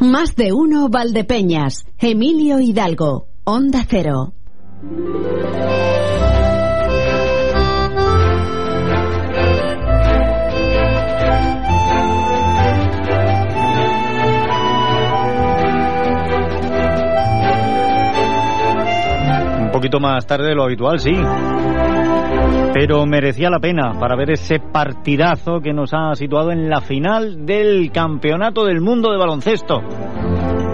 Más de uno Valdepeñas. Emilio Hidalgo. Onda Cero. Un poquito más tarde de lo habitual, sí. Pero merecía la pena para ver ese partidazo que nos ha situado en la final del Campeonato del Mundo de Baloncesto.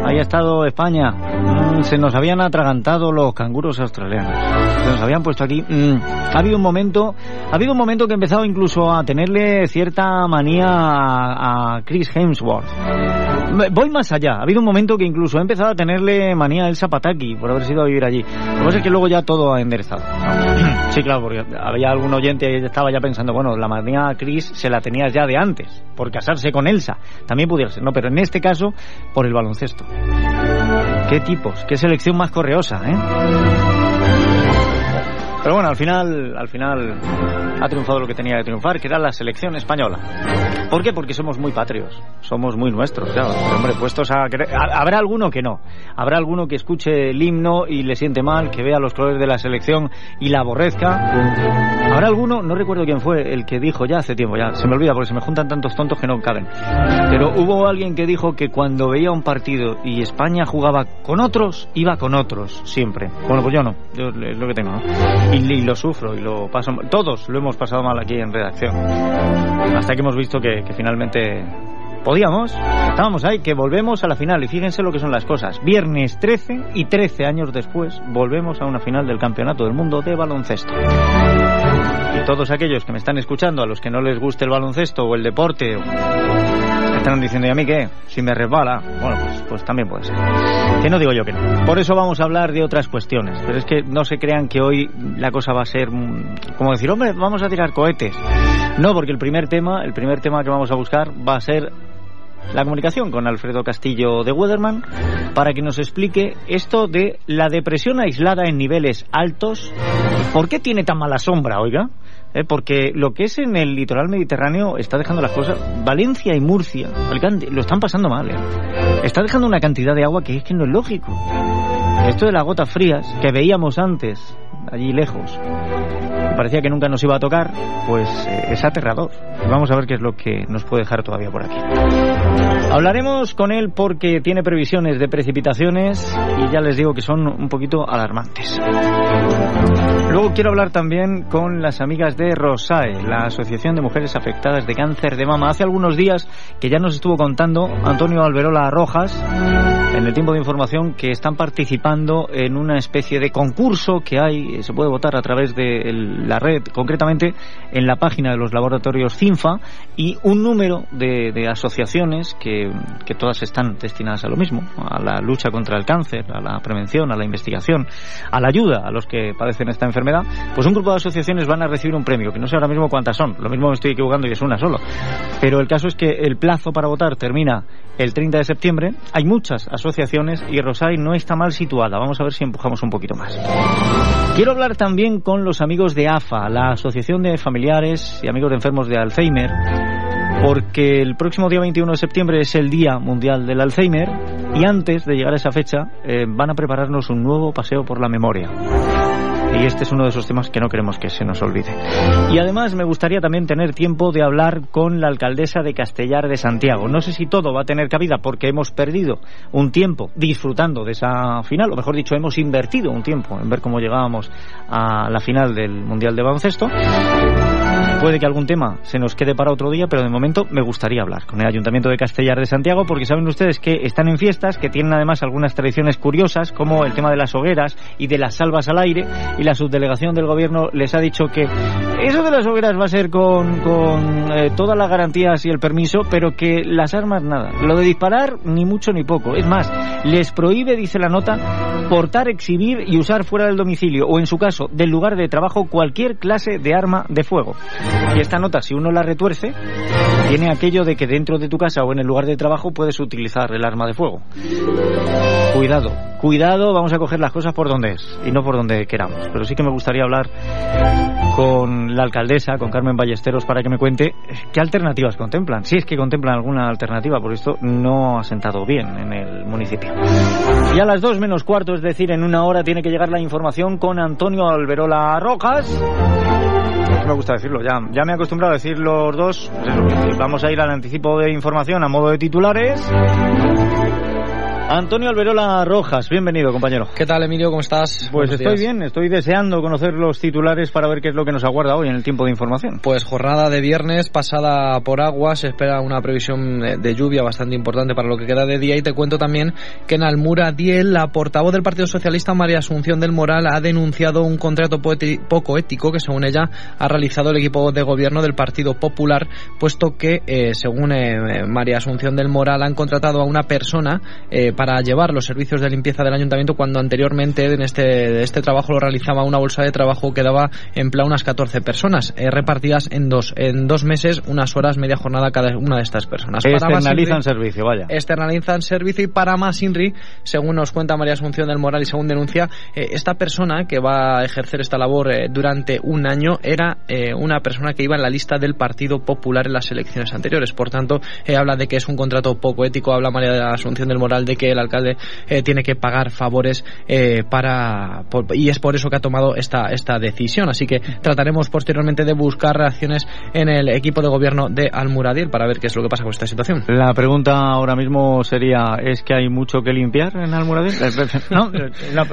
Ahí ha estado España. Mm, se nos habían atragantado los canguros australianos. Se nos habían puesto aquí. Mm, ha habido un momento, ha habido un momento que he empezado incluso a tenerle cierta manía a, a Chris Hemsworth. Voy más allá. Ha habido un momento que incluso he empezado a tenerle manía a Elsa Pataki por haber sido a vivir allí. Lo que pasa es que luego ya todo ha enderezado. Sí, claro, porque había algún oyente que estaba ya pensando, bueno, la manía a Chris se la tenías ya de antes, por casarse con Elsa. También pudiera ser, no, pero en este caso, por el baloncesto. Qué tipos, qué selección más correosa, ¿eh? Pero bueno, al final, al final ha triunfado lo que tenía que triunfar, que era la selección española. ¿Por qué? Porque somos muy patrios, somos muy nuestros, claro. Hombre, puestos a... Habrá alguno que no, habrá alguno que escuche el himno y le siente mal, que vea los colores de la selección y la aborrezca. Habrá alguno, no recuerdo quién fue, el que dijo ya hace tiempo, ya se me olvida porque se me juntan tantos tontos que no caben. Pero hubo alguien que dijo que cuando veía un partido y España jugaba con otros, iba con otros, siempre. Bueno, pues yo no, yo es lo que tengo, ¿no? Y, lo sufro y lo paso todos lo hemos pasado mal aquí en redacción. Hasta que hemos visto que, finalmente podíamos estábamos ahí que volvemos a la final. Y fíjense lo que son las cosas. Viernes 13 y 13 años después volvemos a una final del campeonato del mundo de baloncesto. Y todos aquellos que me están escuchando a los que no les guste el baloncesto o el deporte están diciendo, ¿y a mí qué? Si me resbala. Bueno, pues, pues también puede ser. Que no digo yo que no. Por eso vamos a hablar de otras cuestiones. Pero es que no se crean que hoy la cosa va a ser como decir, hombre, vamos a tirar cohetes. No, porque el primer tema, el primer tema que vamos a buscar va a ser la comunicación con Alfredo Castillo de Weatherman para que nos explique esto de la depresión aislada en niveles altos. ¿Por qué tiene tan mala sombra, oiga? ¿Eh? porque lo que es en el litoral mediterráneo está dejando las cosas. Valencia y Murcia, Alicante, lo están pasando mal. ¿eh? Está dejando una cantidad de agua que es que no es lógico. Esto de las gotas frías que veíamos antes, allí lejos, parecía que nunca nos iba a tocar, pues eh, es aterrador. Vamos a ver qué es lo que nos puede dejar todavía por aquí. Hablaremos con él porque tiene previsiones de precipitaciones y ya les digo que son un poquito alarmantes. Luego quiero hablar también con las amigas de Rosae, la Asociación de Mujeres Afectadas de Cáncer de Mama. Hace algunos días que ya nos estuvo contando Antonio Alberola Rojas en el tiempo de información que están participando en una especie de concurso que hay, se puede votar a través de la red, concretamente en la página de los laboratorios CINFA y un número de, asociaciones que todas están destinadas a lo mismo, a la lucha contra el cáncer, a la prevención, a la investigación, a la ayuda a los que padecen esta enfermedad, pues un grupo de asociaciones van a recibir un premio, que no sé ahora mismo cuántas son, lo mismo me estoy equivocando y es una solo. Pero el caso es que el plazo para votar termina el 30 de septiembre, hay muchas asociaciones y Rosay no está mal situada, vamos a ver si empujamos un poquito más. Quiero hablar también con los amigos de AFA, la Asociación de Familiares y Amigos de Enfermos de Alzheimer, porque el próximo día 21 de septiembre es el Día Mundial del Alzheimer y antes de llegar a esa fecha eh, van a prepararnos un nuevo paseo por la memoria. Y este es uno de esos temas que no queremos que se nos olvide. Y además me gustaría también tener tiempo de hablar con la alcaldesa de Castellar de Santiago. No sé si todo va a tener cabida porque hemos perdido un tiempo disfrutando de esa final, o mejor dicho, hemos invertido un tiempo en ver cómo llegábamos a la final del Mundial de Baloncesto. Puede que algún tema se nos quede para otro día, pero de momento me gustaría hablar con el Ayuntamiento de Castellar de Santiago porque saben ustedes que están en fiestas, que tienen además algunas tradiciones curiosas como el tema de las hogueras y de las salvas al aire y la subdelegación del gobierno les ha dicho que eso de las hogueras va a ser con, eh, todas las garantías y el permiso, pero que las armas nada. Lo de disparar ni mucho ni poco. Es más, les prohíbe, dice la nota, portar, exhibir y usar fuera del domicilio o en su caso del lugar de trabajo cualquier clase de arma de fuego. Y esta nota, si uno la retuerce, tiene aquello de que dentro de tu casa o en el lugar de trabajo puedes utilizar el arma de fuego. Cuidado, cuidado, vamos a coger las cosas por donde es y no por donde queramos. Pero sí que me gustaría hablar con la alcaldesa, con Carmen Ballesteros, para que me cuente qué alternativas contemplan. Si es que contemplan alguna alternativa, por esto no ha sentado bien en el municipio. Y a las dos menos cuarto, es decir, en una hora, tiene que llegar la información con Antonio Alberola Rojas. Me gusta decirlo, ya, ya me he acostumbrado a decir los dos. Pues vamos a ir al anticipo de información a modo de titulares. Antonio Alberola Rojas, bienvenido, compañero. ¿Qué tal, Emilio? ¿Cómo estás? Pues estoy bien, estoy deseando conocer los titulares para ver qué es lo que nos aguarda hoy en el tiempo de información. Pues jornada de viernes pasada por agua, se espera una previsión de lluvia bastante importante para lo que queda de día y te cuento también que en Almura Diel, la portavoz del Partido Socialista, María Asunción del Moral, ha denunciado un contrato poco ético que según ella ha realizado el equipo de gobierno del Partido Popular, puesto que, eh, según eh, María Asunción del Moral, han contratado a una persona eh, para llevar los servicios de limpieza del ayuntamiento cuando anteriormente en este, este trabajo lo realizaba una bolsa de trabajo que daba empleo a unas 14 personas, eh, repartidas en dos, en dos meses, unas horas, media jornada cada una de estas personas. Externalizan servicio, vaya. Externalizan servicio y para más INRI, según nos cuenta María Asunción del Moral y según denuncia, eh, esta persona que va a ejercer esta labor eh, durante un año era una persona que iba en la lista del Partido Popular en las elecciones anteriores. Por tanto, habla de que es un contrato poco ético, habla María Asunción del Moral de que el alcalde eh, tiene que pagar favores eh, para y es por eso que ha tomado esta esta decisión. Así que trataremos posteriormente de buscar reacciones en el equipo de gobierno de Almuradil para ver qué es lo que pasa con esta situación. La pregunta ahora mismo sería es que hay mucho que limpiar en Almuradil no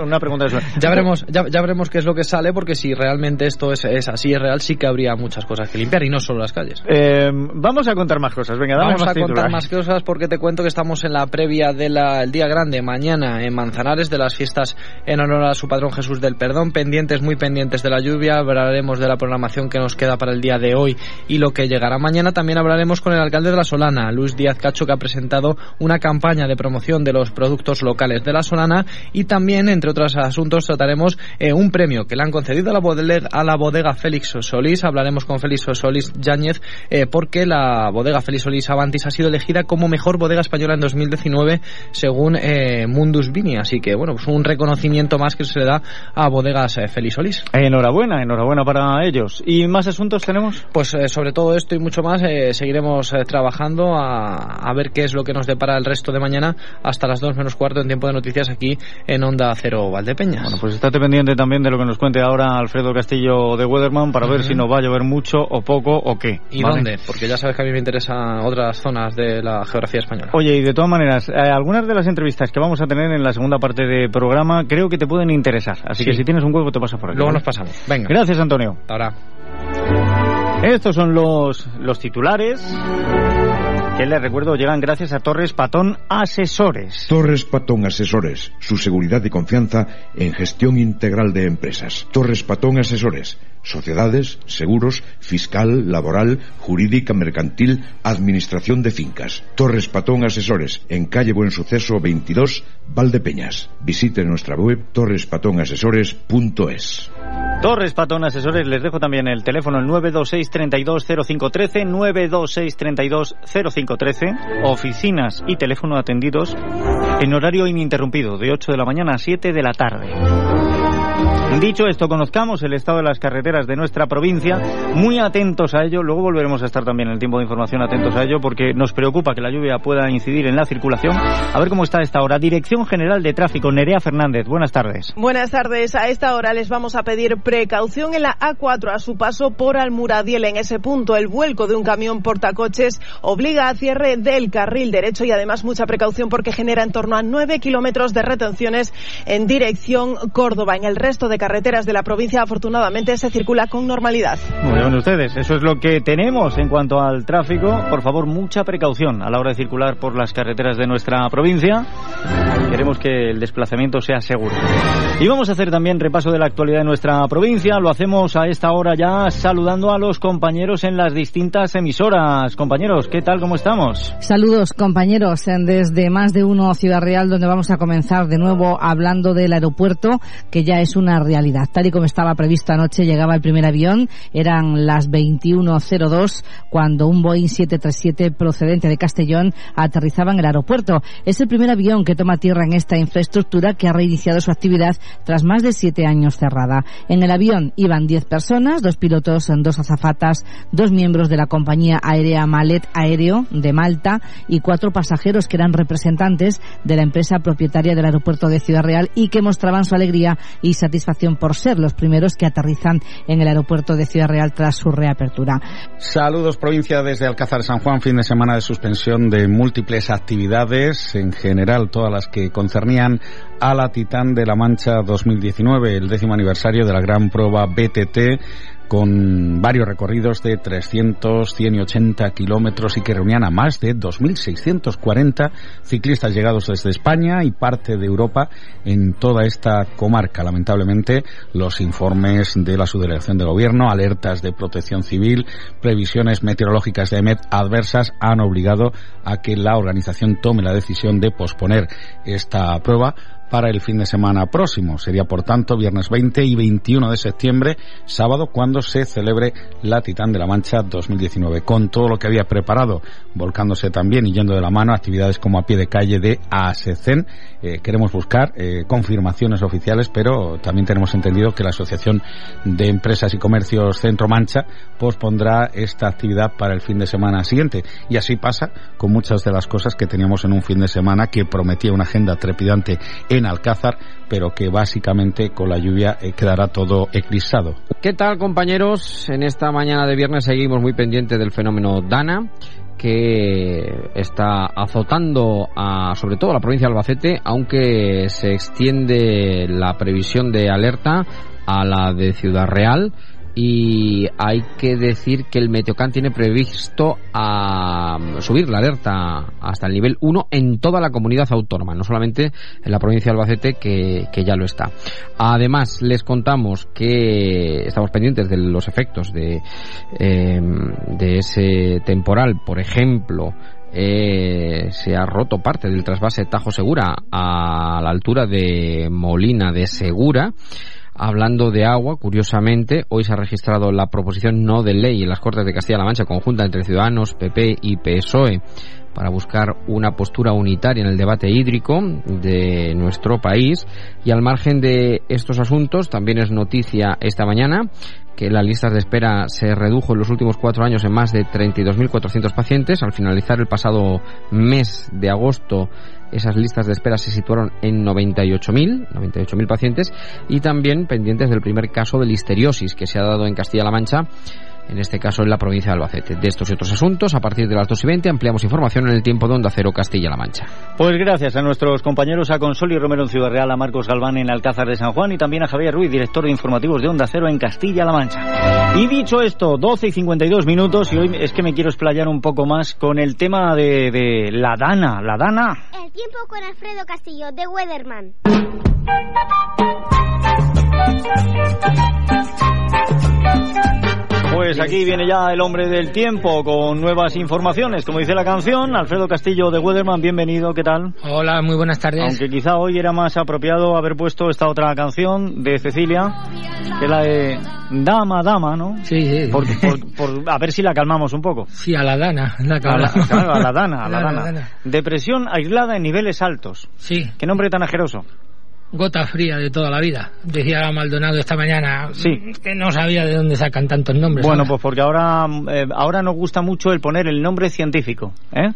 una, pregunta eso. ya veremos ya, ya, veremos qué es lo que sale porque si realmente esto es, es así es real sí que habría muchas cosas que limpiar y no solo las calles. Eh, vamos a contar más cosas. Venga vamos a contar más cosas porque te cuento que estamos en la previa del día grande mañana en Manzanares de las fiestas en honor a su patrón Jesús del Perdón. Pendientes, muy pendientes de la lluvia. Hablaremos de la programación que nos queda para el día de hoy y lo que llegará mañana. También hablaremos con el alcalde de La Solana, Luis Díaz Cacho, que ha presentado una campaña de promoción de los productos locales de La Solana. Y también, entre otros asuntos, trataremos eh, un premio que le han concedido a la bodega, a la bodega Félix Solís. Hablaremos con Félix Solís Yáñez eh, porque la bodega Félix Solís Avantis ha sido elegida como mejor bodega española en 2019 según eh, Mundus Vini. Así que, bueno, pues un reconocimiento más que se le da a Bodegas eh, Felisolís. Enhorabuena, enhorabuena para ellos. ¿Y más asuntos tenemos? Pues eh, sobre todo esto y mucho más seguiremos trabajando a, ver qué es lo que nos depara el resto de mañana hasta las 2 menos cuarto en tiempo de noticias aquí en Onda Cero Valdepeñas. Bueno, pues estate pendiente también de lo que nos cuente ahora Alfredo Castillo de Weatherman para ver si nos va a llover mucho o poco o qué. ¿Y dónde? Porque ya sabes que a mí me interesan otras zonas de la geografía española. Oye, y de todas maneras, algunas de las entrevistas que vamos a tener en la segunda parte de programa creo que te pueden interesar. Así que si tienes un huevo te pasas por aquí. Luego nos pasamos. Venga. Gracias, Antonio. Ahora. Estos son los, los titulares que les recuerdo llegan gracias a Torres Patón Asesores. Torres Patón Asesores, su seguridad y confianza en gestión integral de empresas. Torres Patón Asesores sociedades, seguros, fiscal, laboral, jurídica, mercantil, administración de fincas. Torres Patón Asesores, en calle Buen Suceso 22, Valdepeñas. Visite nuestra web torrespatonasesores.es. Torres Patón Asesores, les dejo también el teléfono el 926 32 0513, 926 32 0513, oficinas y teléfono atendidos en horario ininterrumpido de 8 de la mañana a 7 de la tarde. Dicho esto, conozcamos el estado de las carreteras de nuestra provincia, muy atentos a ello, luego volveremos a estar también en el tiempo de información atentos a ello porque nos preocupa que la lluvia pueda incidir en la circulación. A ver cómo está esta hora. Dirección General de Tráfico, Nerea Fernández, buenas tardes. Buenas tardes. A esta hora les vamos a pedir precaución en la A4 a su paso por Almuradiel. En ese punto, el vuelco de un camión portacoches obliga a cierre del carril derecho y además mucha precaución porque genera en torno a 9 kilómetros de retenciones en dirección Córdoba. En el resto de carreteras de la provincia afortunadamente se circula con normalidad. Muy bien ustedes, eso es lo que tenemos en cuanto al tráfico. Por favor, mucha precaución a la hora de circular por las carreteras de nuestra provincia. Queremos que el desplazamiento sea seguro. Y vamos a hacer también repaso de la actualidad de nuestra provincia. Lo hacemos a esta hora ya saludando a los compañeros en las distintas emisoras. Compañeros, ¿qué tal? ¿Cómo estamos? Saludos, compañeros, desde más de uno Ciudad Real, donde vamos a comenzar de nuevo hablando del aeropuerto, que ya es una realidad. Tal y como estaba previsto anoche, llegaba el primer avión. Eran las 21.02 cuando un Boeing 737 procedente de Castellón aterrizaba en el aeropuerto. Es el primer avión que toma tierra en esta infraestructura que ha reiniciado su actividad tras más de siete años cerrada. En el avión iban diez personas, dos pilotos, dos azafatas, dos miembros de la compañía aérea Malet Aéreo de Malta y cuatro pasajeros que eran representantes de la empresa propietaria del aeropuerto de Ciudad Real y que mostraban su alegría y satisfacción por ser los primeros que aterrizan en el aeropuerto de Ciudad Real tras su reapertura. Saludos provincia desde Alcázar San Juan, fin de semana de suspensión de múltiples actividades, en general todas las que concernían a la Titán de la Mancha 2019, el décimo aniversario de la gran prueba BTT con varios recorridos de 300, 180 kilómetros y que reunían a más de 2.640 ciclistas llegados desde España y parte de Europa en toda esta comarca. Lamentablemente, los informes de la subdelegación de gobierno, alertas de protección civil, previsiones meteorológicas de EMET adversas han obligado a que la organización tome la decisión de posponer esta prueba para el fin de semana próximo. Sería, por tanto, viernes 20 y 21 de septiembre, sábado, cuando se celebre la Titán de la Mancha 2019. Con todo lo que había preparado, volcándose también y yendo de la mano actividades como a pie de calle de ASECEN. Eh, queremos buscar eh, confirmaciones oficiales, pero también tenemos entendido que la Asociación de Empresas y Comercios Centro Mancha pospondrá esta actividad para el fin de semana siguiente. Y así pasa con muchas de las cosas que teníamos en un fin de semana que prometía una agenda trepidante Alcázar, pero que básicamente con la lluvia eh, quedará todo eclipsado. ¿Qué tal compañeros? En esta mañana de viernes seguimos muy pendientes del fenómeno Dana que está azotando a, sobre todo a la provincia de Albacete, aunque se extiende la previsión de alerta a la de Ciudad Real y hay que decir que el Meteocán tiene previsto a subir la alerta hasta el nivel 1 en toda la comunidad autónoma, no solamente en la provincia de Albacete que, ya lo está. Además, les contamos que estamos pendientes de los efectos de, em, de ese temporal, por ejemplo, eh, se ha roto parte del trasvase Tajo Segura a la altura de Molina de Segura. Hablando de agua, curiosamente, hoy se ha registrado la proposición no de ley en las Cortes de Castilla-La Mancha conjunta entre Ciudadanos, PP y PSOE para buscar una postura unitaria en el debate hídrico de nuestro país. Y al margen de estos asuntos, también es noticia esta mañana que las listas de espera se redujo en los últimos cuatro años en más de 32.400 pacientes. Al finalizar el pasado mes de agosto, esas listas de espera se situaron en 98.000, 98.000 pacientes y también pendientes del primer caso de listeriosis que se ha dado en Castilla-La Mancha en este caso en la provincia de Albacete. De estos y otros asuntos, a partir de las 2 y 20 ampliamos información en el tiempo de Onda Cero Castilla-La Mancha. Pues gracias a nuestros compañeros, a Consoli Romero en Ciudad Real, a Marcos Galván en Alcázar de San Juan y también a Javier Ruiz, director de informativos de Onda Cero en Castilla-La Mancha. Y dicho esto, 12 y 52 minutos y hoy es que me quiero explayar un poco más con el tema de, de la Dana. ¿La Dana? El tiempo con Alfredo Castillo, de Weatherman. Pues aquí viene ya el hombre del tiempo con nuevas informaciones, como dice la canción. Alfredo Castillo de Weatherman, bienvenido, ¿qué tal? Hola, muy buenas tardes. Aunque quizá hoy era más apropiado haber puesto esta otra canción de Cecilia, que es la de Dama, Dama, ¿no? Sí, sí. Por, a ver si la calmamos un poco. Sí, a la dana. La a, la, claro, a la dana, a la, dana. Depresión aislada en niveles altos. Sí. ¿Qué nombre tan ajeroso? Gota fría de toda la vida. Decía Maldonado esta mañana sí. que no sabía de dónde sacan tantos nombres. Bueno, pues porque ahora, eh, ahora nos gusta mucho el poner el nombre científico. ¿eh?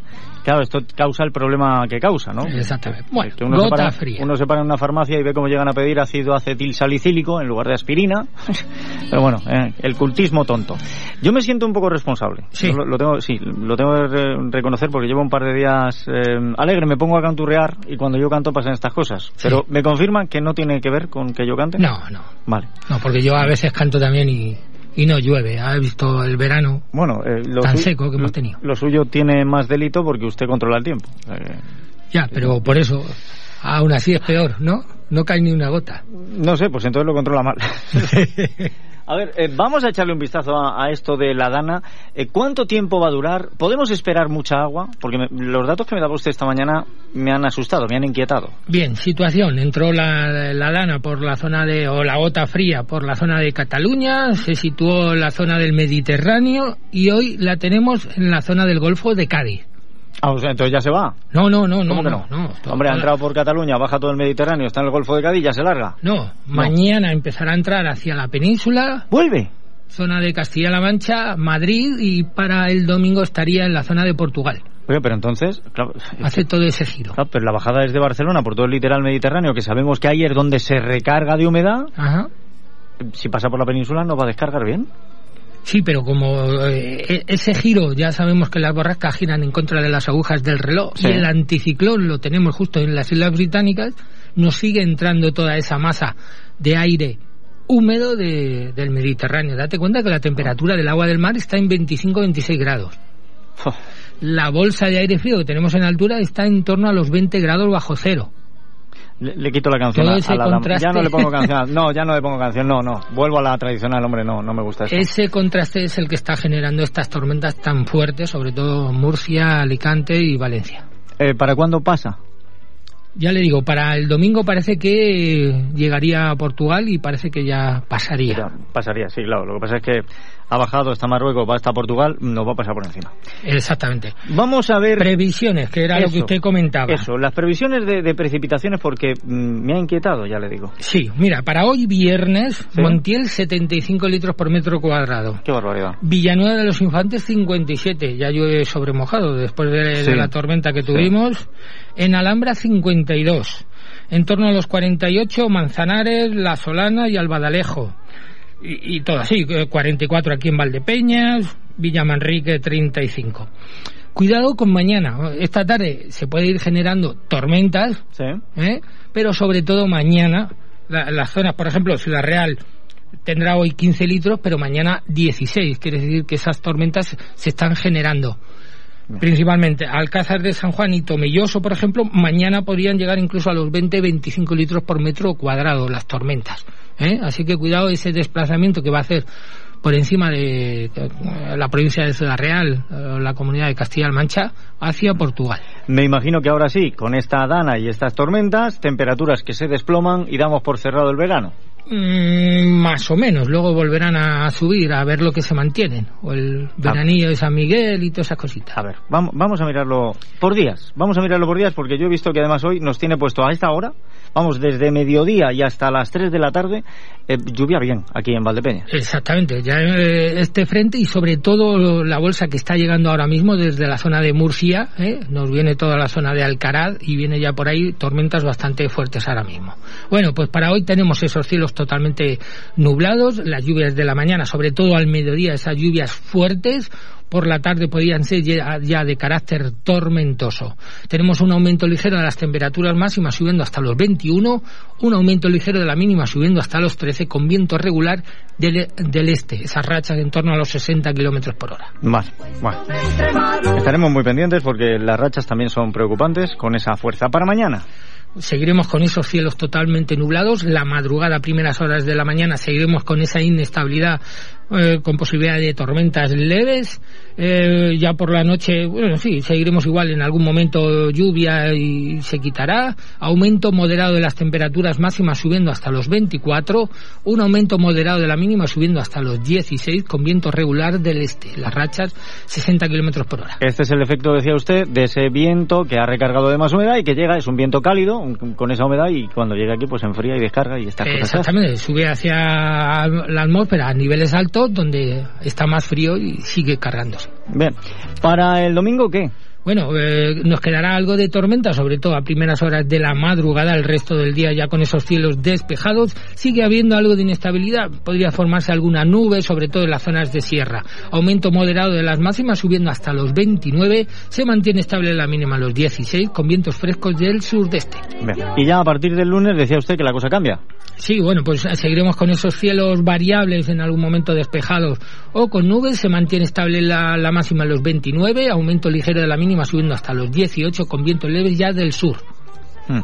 Claro, esto causa el problema que causa, ¿no? Exactamente. Bueno, uno gota fría. Uno se para en una farmacia y ve cómo llegan a pedir ácido acetil salicílico en lugar de aspirina. Pero bueno, eh, el cultismo tonto. Yo me siento un poco responsable. Sí. Lo, tengo, sí, lo tengo que reconocer porque llevo un par de días eh, alegre, me pongo a canturrear y cuando yo canto pasan estas cosas. Pero me confirman que no tiene que ver con que yo cante. No, no. Vale. No, porque yo a veces canto también y y no llueve. Ha visto el verano bueno, eh, tan seco que hemos tenido. Lo suyo tiene más delito porque usted controla el tiempo. Ya, pero por eso Aún así es peor, ¿no? No cae ni una gota. No sé, pues entonces lo controla mal. A ver, eh, vamos a echarle un vistazo a, esto de la Dana. Eh, ¿Cuánto tiempo va a durar? ¿Podemos esperar mucha agua? Porque me- los datos que me daba usted esta mañana me han asustado, me han inquietado. Bien, situación. Entró la, lana por la zona de, o la gota fría por la zona de Cataluña, se situó la zona del Mediterráneo y hoy la tenemos en la zona del Golfo de Cádiz. Ah, o sea, entonces ya se va. No, no, no, no, ¿Cómo que no, no. Hombre, ha entrado por Cataluña, baja todo el Mediterráneo, está en el Golfo de Cádiz, ya se larga. No, mañana empezará a entrar hacia la península. ¿Vuelve? Zona de Castilla-La Mancha, Madrid y para el domingo estaría en la zona de Portugal. Oye, pero entonces, claro, Hace todo ese giro. claro, pero la bajada desde Barcelona por todo el literal mediterráneo, que sabemos que ahí es donde se recarga de humedad, Ajá. si pasa por la península no va a descargar bien. Sí, pero como eh, e- ese giro, ya sabemos que las borrascas giran en contra de las agujas del reloj Sí. y el anticiclón lo tenemos justo en las Islas Británicas, nos sigue entrando toda esa masa de aire húmedo de- del Mediterráneo. Date cuenta que la temperatura del agua del mar está en 25-26 grados. La bolsa de aire frío que tenemos en altura está en torno a los 20 grados bajo cero. Le, le quito la canción a, ese a la dama. contraste. Ya no le pongo canción. No, ya no le pongo canción. No, no. Vuelvo a la tradicional, hombre. No, no me gusta eso. Ese contraste es el que está generando estas tormentas tan fuertes, sobre todo Murcia, Alicante y Valencia. Eh, ¿Para cuándo pasa? Ya le digo, para el domingo parece que llegaría a Portugal y parece que ya pasaría. Ya, pasaría, sí, claro. Lo que pasa es que ha bajado hasta Marruecos, va hasta Portugal, nos va a pasar por encima. Exactamente. Vamos a ver... Previsiones, que era lo que usted comentaba. Eso, las previsiones de, de precipitaciones porque mm, me ha inquietado, ya le digo. Sí, mira, para hoy viernes, Sí. Montiel 75 litros por metro cuadrado. Qué barbaridad. Villanueva de los Infantes 57, ya llueve sobre mojado después de, Sí. de la tormenta que Sí. tuvimos. En Alhambra 52. En torno a los 48, Manzanares, La Solana y Albadalejo. Y, y todo así, eh, 44 aquí en Valdepeñas, Villamanrique 35. Cuidado con mañana. Esta tarde se puede ir generando tormentas, Sí. ¿eh? pero sobre todo mañana, la- las zonas, por ejemplo, Ciudad Real tendrá hoy 15 litros, pero mañana 16. Quiere decir que esas tormentas se están generando. Principalmente Alcázar de San Juan y Tomelloso, por ejemplo, mañana podrían llegar incluso a los 20-25 litros por metro cuadrado las tormentas. ¿eh? Así que cuidado ese desplazamiento que va a hacer por encima de eh, la provincia de Ciudad Real, eh, la comunidad de Castilla-La Mancha, hacia Portugal. Me imagino que ahora sí, con esta dana y estas tormentas, temperaturas que se desploman y damos por cerrado el verano. Mm, más o menos, luego volverán a subir a ver lo que se mantienen, o el veranillo de San Miguel y todas esas cositas. A ver, vamos, vamos a mirarlo por días. Vamos a mirarlo por días porque yo he visto que además hoy nos tiene puesto a esta hora, vamos, desde mediodía y hasta las 3 de la tarde, eh, lluvia bien aquí en Valdepeña. Exactamente, ya eh, este frente y sobre todo la bolsa que está llegando ahora mismo desde la zona de Murcia, ¿eh? nos viene toda la zona de Alcaraz y viene ya por ahí tormentas bastante fuertes ahora mismo. Bueno, pues para hoy tenemos esos cielos totalmente nublados, las lluvias de la mañana, sobre todo al mediodía, esas lluvias fuertes, por la tarde podrían ser ya, de carácter tormentoso. Tenemos un aumento ligero de las temperaturas máximas subiendo hasta los 21, un aumento ligero de la mínima subiendo hasta los 13 con viento regular del, del este, esas rachas en torno a los 60 kilómetros por hora. Vale, bueno. Estaremos muy pendientes porque las rachas también son preocupantes con esa fuerza. Para mañana. Seguiremos con esos cielos totalmente nublados. La madrugada, primeras horas de la mañana, seguiremos con esa inestabilidad eh, con posibilidad de tormentas leves. Eh, ya por la noche, bueno, sí, seguiremos igual en algún momento lluvia y se quitará. Aumento moderado de las temperaturas máximas subiendo hasta los 24. Un aumento moderado de la mínima subiendo hasta los 16 con viento regular del este. Las rachas 60 kilómetros por hora. Este es el efecto, decía usted, de ese viento que ha recargado de más humedad y que llega, es un viento cálido con esa humedad y cuando llega aquí pues se enfría y descarga y estas cosas. se hacen. Exactamente, sube hacia la atmósfera a niveles altos donde está más frío y sigue cargándose. Bien, para el domingo, ¿qué? Bueno, eh, nos quedará algo de tormenta, sobre todo a primeras horas de la madrugada, el resto del día ya con esos cielos despejados. Sigue habiendo algo de inestabilidad, podría formarse alguna nube, sobre todo en las zonas de sierra. Aumento moderado de las máximas subiendo hasta los 29, se mantiene estable la mínima a los 16 con vientos frescos del sudeste. Bien. Y ya a partir del lunes decía usted que la cosa cambia. Sí, bueno, pues seguiremos con esos cielos variables en algún momento despejados o con nubes. Se mantiene estable la, la máxima en los 29, aumento ligero de la mínima subiendo hasta los 18 con vientos leves ya del sur. Hmm.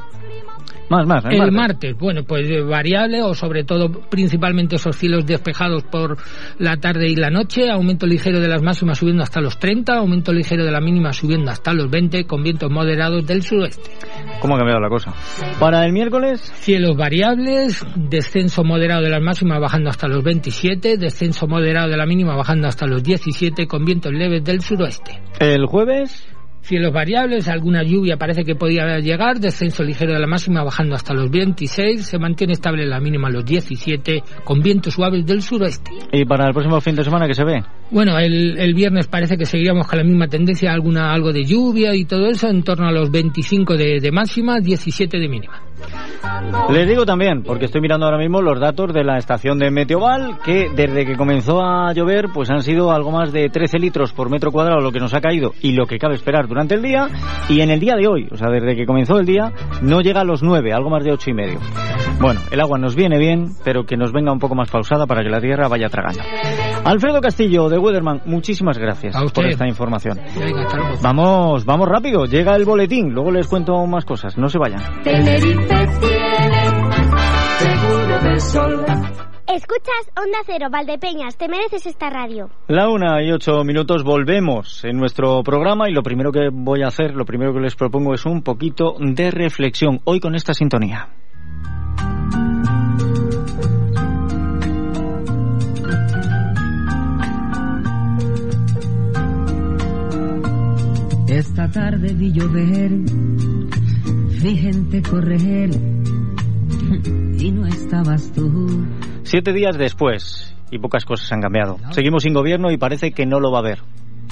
Más, más. El, martes. bueno, pues eh, variable o sobre todo principalmente esos cielos despejados por la tarde y la noche, aumento ligero de las máximas subiendo hasta los 30, aumento ligero de la mínima subiendo hasta los 20 con vientos moderados del suroeste. ¿Cómo ha cambiado la cosa? Para el miércoles... Cielos variables, descenso moderado de las máximas bajando hasta los 27, descenso moderado de la mínima bajando hasta los 17 con vientos leves del suroeste. El jueves... Cielos variables, alguna lluvia parece que podía llegar, descenso ligero de la máxima bajando hasta los 26, se mantiene estable la mínima a los 17 con vientos suaves del suroeste. ¿Y para el próximo fin de semana qué se ve? Bueno, el, el viernes parece que seguiríamos con la misma tendencia, alguna algo de lluvia y todo eso, en torno a los 25 de, de máxima, 17 de mínima. Les digo también, porque estoy mirando ahora mismo los datos de la estación de Meteoval, que desde que comenzó a llover, pues han sido algo más de 13 litros por metro cuadrado lo que nos ha caído y lo que cabe esperar durante el día. Y en el día de hoy, o sea, desde que comenzó el día, no llega a los 9, algo más de 8 y medio. Bueno, el agua nos viene bien, pero que nos venga un poco más pausada para que la tierra vaya tragando. Alfredo Castillo, de Weatherman, muchísimas gracias por esta información. Vamos, vamos rápido, llega el boletín, luego les cuento más cosas, no se vayan. Escuchas Onda Cero, Valdepeñas, te mereces esta radio. La una y ocho minutos volvemos en nuestro programa y lo primero que voy a hacer, lo primero que les propongo es un poquito de reflexión, hoy con esta sintonía. Esta tarde vi llover, vi gente correr y no estabas tú. Siete días después, y pocas cosas han cambiado. Seguimos sin gobierno y parece que no lo va a haber.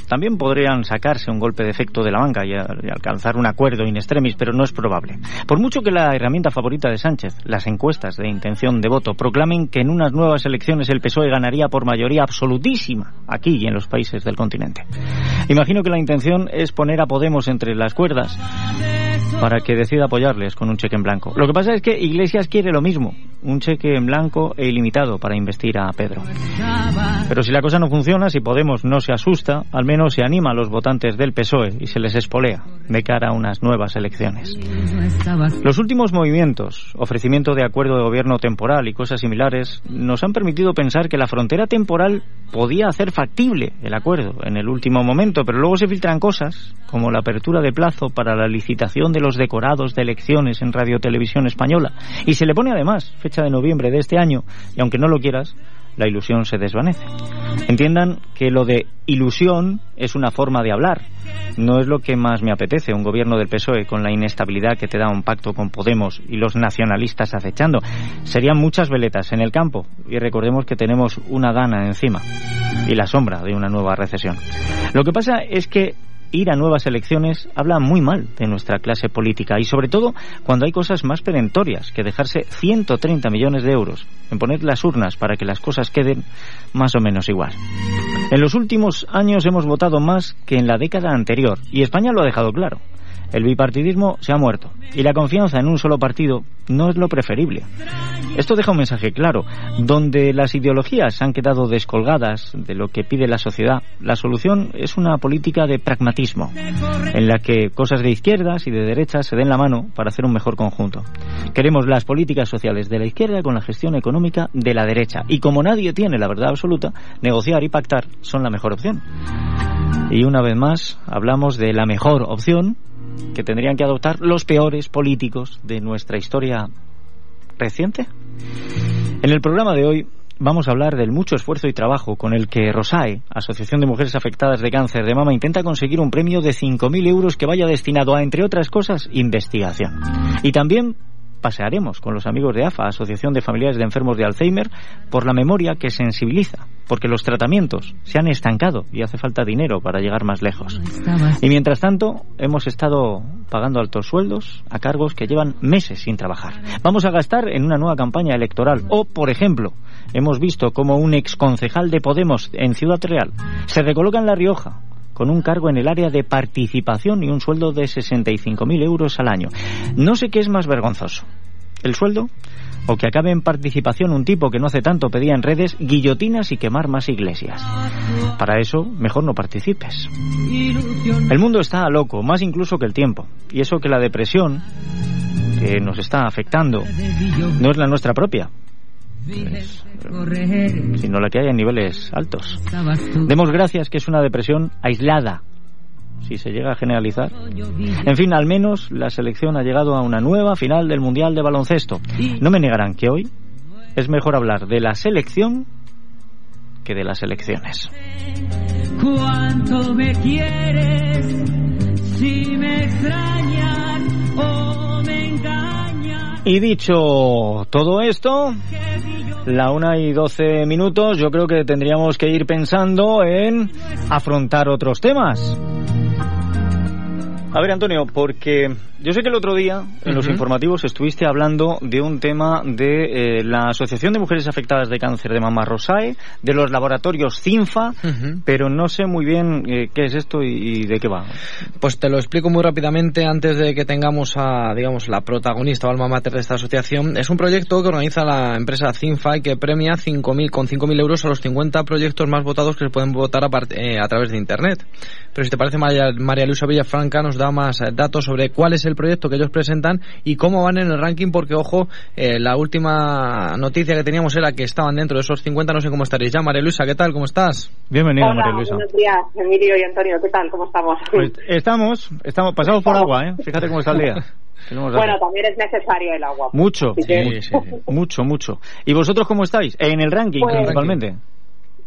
También podrían sacarse un golpe de efecto de la banca y, y, alcanzar un acuerdo in extremis, pero no es probable. Por mucho que la herramienta favorita de Sánchez, las encuestas de intención de voto, proclamen que en unas nuevas elecciones el PSOE ganaría por mayoría absolutísima aquí y en los países del continente. Imagino que la intención es poner a Podemos entre las cuerdas para que decida apoyarles con un cheque en blanco. Lo que pasa es que Iglesias quiere lo mismo, un cheque en blanco e ilimitado para investir a Pedro. Pero si la cosa no funciona, si Podemos no se asusta, al menos se anima a los votantes del PSOE y se les espolea de cara a unas nuevas elecciones. Los últimos movimientos, ofrecimiento de acuerdo de gobierno temporal y cosas similares, nos han permitido pensar que la frontera temporal podía hacer factible el acuerdo en el último momento, pero luego se filtran cosas como la apertura de plazo para la licitación de los decorados de elecciones en Radio Televisión Española. Y se le pone además fecha de noviembre de este año, y aunque no lo quieras, la ilusión se desvanece. Entiendan que lo de ilusión es una forma de hablar. No es lo que más me apetece, un gobierno del PSOE con la inestabilidad que te da un pacto con Podemos y los nacionalistas acechando. Serían muchas veletas en el campo y recordemos que tenemos una gana encima y la sombra de una nueva recesión. Lo que pasa es que ir a nuevas elecciones habla muy mal de nuestra clase política y sobre todo cuando hay cosas más perentorias que dejarse 130 millones de euros en poner las urnas para que las cosas queden más o menos igual. En los últimos años hemos votado más que en la década anterior y España lo ha dejado claro. El bipartidismo se ha muerto y la confianza en un solo partido no es lo preferible. Esto deja un mensaje claro. Donde las ideologías han quedado descolgadas de lo que pide la sociedad, la solución es una política de pragmatismo, en la que cosas de izquierdas y de derechas se den la mano para hacer un mejor conjunto. Queremos las políticas sociales de la izquierda con la gestión económica de la derecha. Y como nadie tiene la verdad absoluta, negociar y pactar son la mejor opción. Y una vez más, hablamos de la mejor opción que tendrían que adoptar los peores políticos de nuestra historia reciente. En el programa de hoy vamos a hablar del mucho esfuerzo y trabajo con el que ROSAE, Asociación de Mujeres Afectadas de Cáncer de Mama, intenta conseguir un premio de 5.000 euros que vaya destinado a, entre otras cosas, investigación. Y también pasearemos con los amigos de AFA, Asociación de Familiares de Enfermos de Alzheimer, por la memoria que sensibiliza, porque los tratamientos se han estancado y hace falta dinero para llegar más lejos. Y mientras tanto, hemos estado pagando altos sueldos a cargos que llevan meses sin trabajar. Vamos a gastar en una nueva campaña electoral. O, por ejemplo, hemos visto como un exconcejal de Podemos en Ciudad Real se recoloca en La Rioja con un cargo en el área de participación y un sueldo de 65.000 euros al año. No sé qué es más vergonzoso. ¿El sueldo? O que acabe en participación un tipo que no hace tanto pedía en redes guillotinas y quemar más iglesias. Para eso, mejor no participes. El mundo está loco, más incluso que el tiempo. Y eso que la depresión que nos está afectando no es la nuestra propia, sino la que hay en niveles altos. Demos gracias que es una depresión aislada, si se llega a generalizar. En fin, al menos la selección ha llegado a una nueva final del Mundial de Baloncesto. No me negarán que hoy es mejor hablar de la selección que de las elecciones. ¿Cuánto me quieres? Si me extrañas o me engañas. Y dicho todo esto, la una y doce minutos, yo creo que tendríamos que ir pensando en afrontar otros temas. A ver, Antonio, porque yo sé que el otro día en los informativos estuviste hablando de un tema de eh, la Asociación de Mujeres Afectadas de Cáncer de Mama Rosae, de los laboratorios CINFA, pero no sé muy bien eh, qué es esto y, y de qué va. Pues te lo explico muy rápidamente antes de que tengamos a, digamos, la protagonista o alma mater de esta asociación. Es un proyecto que organiza la empresa Cinfa y que premia 5.000, con 5.000 euros a los 50 proyectos más votados que se pueden votar a, eh, a través de Internet. Pero si te parece, María, María Luisa Villafranca nos da más eh, datos sobre cuál es el proyecto que ellos presentan y cómo van en el ranking, porque, ojo, eh, la última noticia que teníamos era que estaban dentro de esos 50, no sé cómo estaréis ya. María Luisa, ¿qué tal? ¿Cómo estás? Bienvenida, Hola, María Luisa. buenos días, Emilio y Antonio, ¿qué tal? ¿Cómo estamos? Pues estamos, estamos pasados por agua, ¿eh? Fíjate cómo está el día. Tenemos bueno, también es necesario el agua. Mucho, Así que- mucho, mucho, mucho. ¿Y vosotros cómo estáis? En el ranking, Pues- principalmente.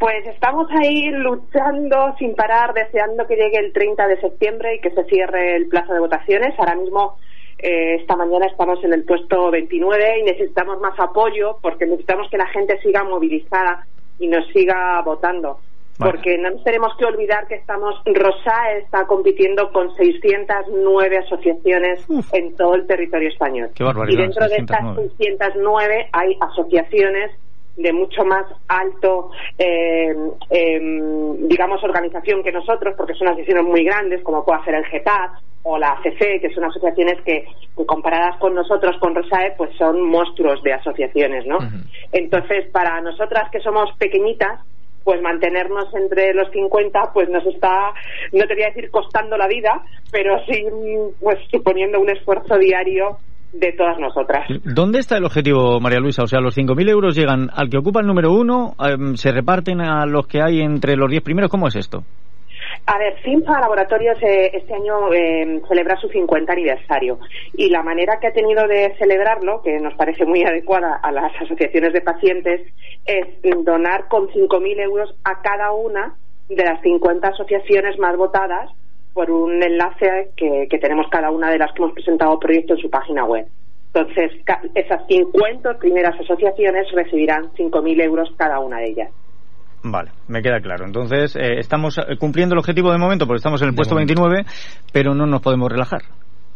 Pues estamos ahí luchando sin parar, deseando que llegue el 30 de septiembre y que se cierre el plazo de votaciones. Ahora mismo, eh, esta mañana estamos en el puesto 29 y necesitamos más apoyo porque necesitamos que la gente siga movilizada y nos siga votando. Vale. Porque no nos tenemos que olvidar que estamos, Rosae está compitiendo con 609 asociaciones en todo el territorio español. Qué barbaridad, Y dentro de 609. estas 609 hay asociaciones de mucho más alto, eh, em, digamos, organización que nosotros, porque son asociaciones muy grandes, como puede ser el GEPAD o la ACC, que son asociaciones que, que comparadas con nosotros, con Rosae, pues son monstruos de asociaciones, ¿no? Entonces, para nosotras que somos pequeñitas, pues mantenernos entre los 50 pues nos está, no te voy a decir costando la vida, pero sí pues suponiendo un esfuerzo diario de todas nosotras. ¿Dónde está el objetivo, María Luisa? O sea, los 5.000 euros llegan al que ocupa el número uno, em, se reparten a los que hay entre los 10 primeros. ¿Cómo es esto? A ver, CINFA Laboratorios eh, este año eh, celebra su 50 aniversario y la manera que ha tenido de celebrarlo, que nos parece muy adecuada a las asociaciones de pacientes, es donar con 5.000 euros a cada una de las 50 asociaciones más votadas por un enlace que, que tenemos cada una de las que hemos presentado proyecto en su página web. Entonces, ca- esas 50 primeras asociaciones recibirán 5.000 euros cada una de ellas. Vale, me queda claro. Entonces, eh, estamos eh, cumpliendo el objetivo de momento porque estamos en el puesto 29, pero no nos podemos relajar.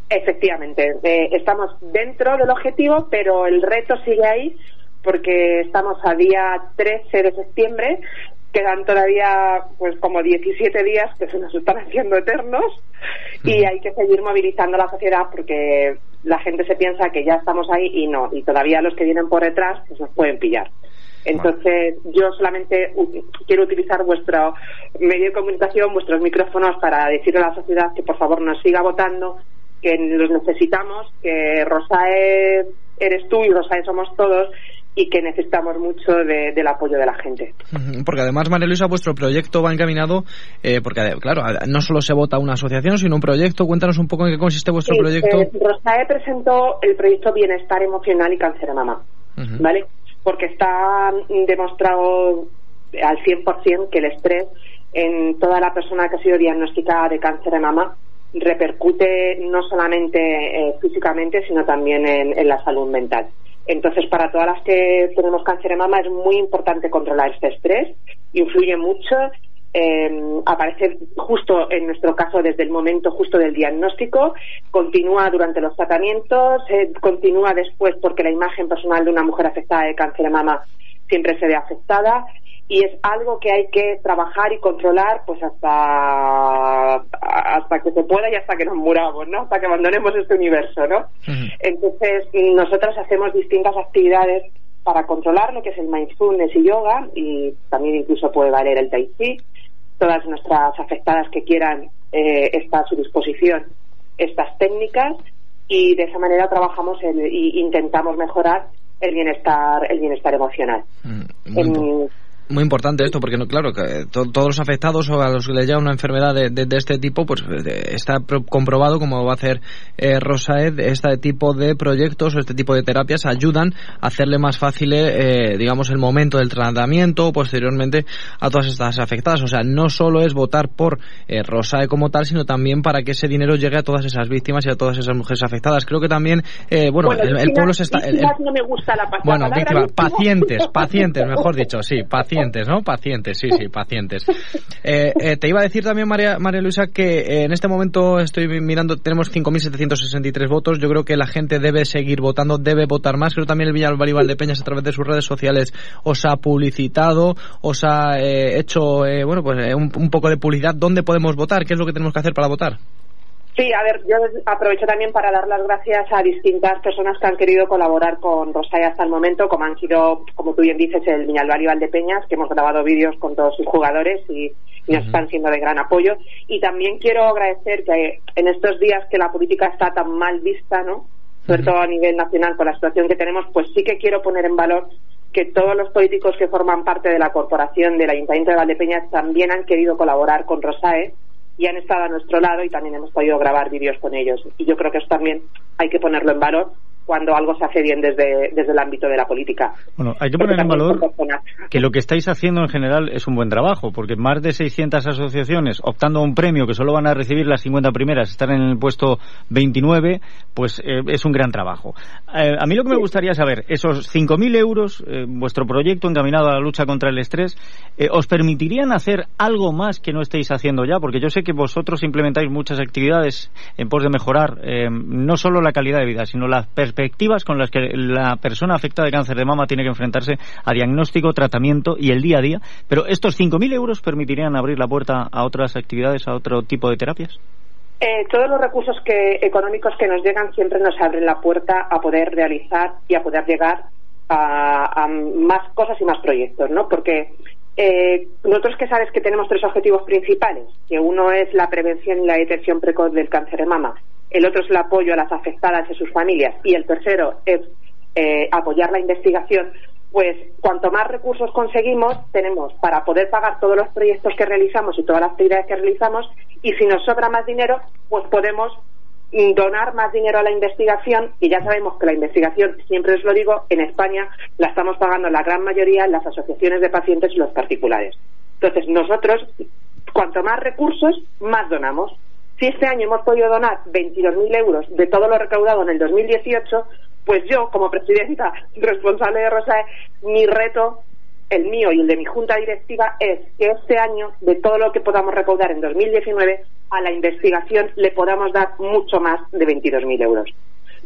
Efectivamente, eh, estamos dentro del objetivo, pero el reto sigue ahí porque estamos a día 13 de septiembre, quedan todavía pues como 17 días que se nos están haciendo eternos y hay que seguir movilizando a la sociedad porque la gente se piensa que ya estamos ahí y no, y todavía los que vienen por detrás pues nos pueden pillar. Entonces, yo solamente quiero utilizar vuestro medio de comunicación, vuestros micrófonos, para decirle a la sociedad que por favor nos siga votando, que los necesitamos, que Rosae eres tú y Rosae somos todos y que necesitamos mucho de- del apoyo de la gente. Porque además, María Luisa, vuestro proyecto va encaminado, eh, porque ade- claro, no solo se vota una asociación, sino un proyecto. Cuéntanos un poco en qué consiste vuestro Sí, proyecto. eh, Rosae presentó el proyecto Bienestar Emocional y Cáncer de Mama. Ujú. ¿vale? Porque está mm, demostrado al 100% que el estrés en toda la persona que ha sido diagnosticada de cáncer de mama repercute no solamente eh, físicamente, sino también en, en la salud mental. Entonces, para todas las que tenemos cáncer de mama es muy importante controlar este estrés, influye mucho, eh, aparece justo en nuestro caso desde el momento justo del diagnóstico, continúa durante los tratamientos, eh, continúa después porque la imagen personal de una mujer afectada de cáncer de mama siempre se ve afectada y es algo que hay que trabajar y controlar pues hasta hasta que se pueda y hasta que nos muramos, ¿no? Hasta que abandonemos este universo, ¿no? Entonces, nosotras hacemos distintas actividades para controlar lo que es el mindfulness y yoga y también incluso puede valer el tai chi. Todas nuestras afectadas que quieran eh, está a su disposición estas técnicas y de esa manera trabajamos e intentamos mejorar el bienestar el bienestar emocional. Mm, muy importante esto, porque no, claro, que todos los afectados o a los que les llega una enfermedad de, este tipo, pues está comprobado, como va a hacer eh, Rosaed, este tipo de proyectos o este tipo de terapias ayudan a hacerle más fácil, eh, digamos, el momento del tratamiento o posteriormente a todas estas afectadas. O sea, no solo es votar por eh, Rosae como tal, sino también para que ese dinero llegue a todas esas víctimas y a todas esas mujeres afectadas. Creo que también, eh, bueno, el, pueblo se está... no me gusta la bueno, pacientes, pacientes, mejor dicho, sí, pacientes Pacientes, ¿no? Pacientes, sí, sí, pacientes. Eh, eh, te iba a decir también, María, María Luisa, que eh, en este momento estoy mirando, tenemos 5.763 votos. Yo creo que la gente debe seguir votando, debe votar más. Creo también el Villalba de Peñas, a través de sus redes sociales, os ha publicitado, os ha hecho, bueno, pues un, un poco de publicidad. ¿Dónde podemos votar? ¿Qué es lo que tenemos que hacer para votar? Sí, a ver, yo aprovecho también para dar las gracias a distintas personas que han querido colaborar con Rosaya hasta el momento, como han sido, como tú bien dices, el Miñalbar y Valdepeñas, que hemos grabado vídeos con todos sus jugadores y, nos están siendo de gran apoyo. Y también quiero agradecer que en estos días que la política está tan mal vista, ¿no? Sobre todo a nivel nacional con la situación que tenemos, pues sí que quiero poner en valor que todos los políticos que forman parte de la corporación del Ayuntamiento de Valdepeñas también han querido colaborar con Rosae y han estado a nuestro lado y también hemos podido grabar vídeos con ellos. Y yo creo que eso también hay que ponerlo en valor cuando algo se hace bien desde, desde el ámbito de la política. Bueno, hay que poner en valor que lo que estáis haciendo en general es un buen trabajo, porque más de 600 asociaciones optando a un premio que solo van a recibir las 50 primeras, estar en el puesto 29, pues eh, es un gran trabajo. Eh, a mí lo que me gustaría saber, esos 5.000 euros, eh, vuestro proyecto encaminado a la lucha contra el estrés, ¿os permitirían hacer algo más que no estéis haciendo ya? Porque yo sé que vosotros implementáis muchas actividades en pos de mejorar no solo la calidad de vida, sino la perspectiva perspectivas con las que la persona afectada de cáncer de mama tiene que enfrentarse a diagnóstico, tratamiento y el día a día. Pero estos 5.000 euros permitirían abrir la puerta a otras actividades, a otro tipo de terapias. Eh, todos los recursos que, económicos que nos llegan siempre nos abren la puerta a poder realizar y a poder llegar a, más cosas y más proyectos, ¿no? Porque eh, nosotros que sabes que tenemos tres objetivos principales, que uno es la prevención y la detección precoz del cáncer de mama, el otro es el apoyo a las afectadas y sus familias y el tercero es eh, apoyar la investigación, pues cuanto más recursos conseguimos, tenemos para poder pagar todos los proyectos que realizamos y todas las actividades que realizamos y si nos sobra más dinero, pues podemos donar más dinero a la investigación y ya sabemos que la investigación, siempre os lo digo, en España la estamos pagando la gran mayoría las asociaciones de pacientes y los particulares. Entonces, nosotros, cuanto más recursos, más donamos. Si este año hemos podido donar 22.000 euros de todo lo recaudado en el 2018, pues yo, como presidenta responsable de Rosae, mi reto, el mío y el de mi junta directiva, es que este año, de todo lo que podamos recaudar en 2019, a la investigación le podamos dar mucho más de 22.000 euros.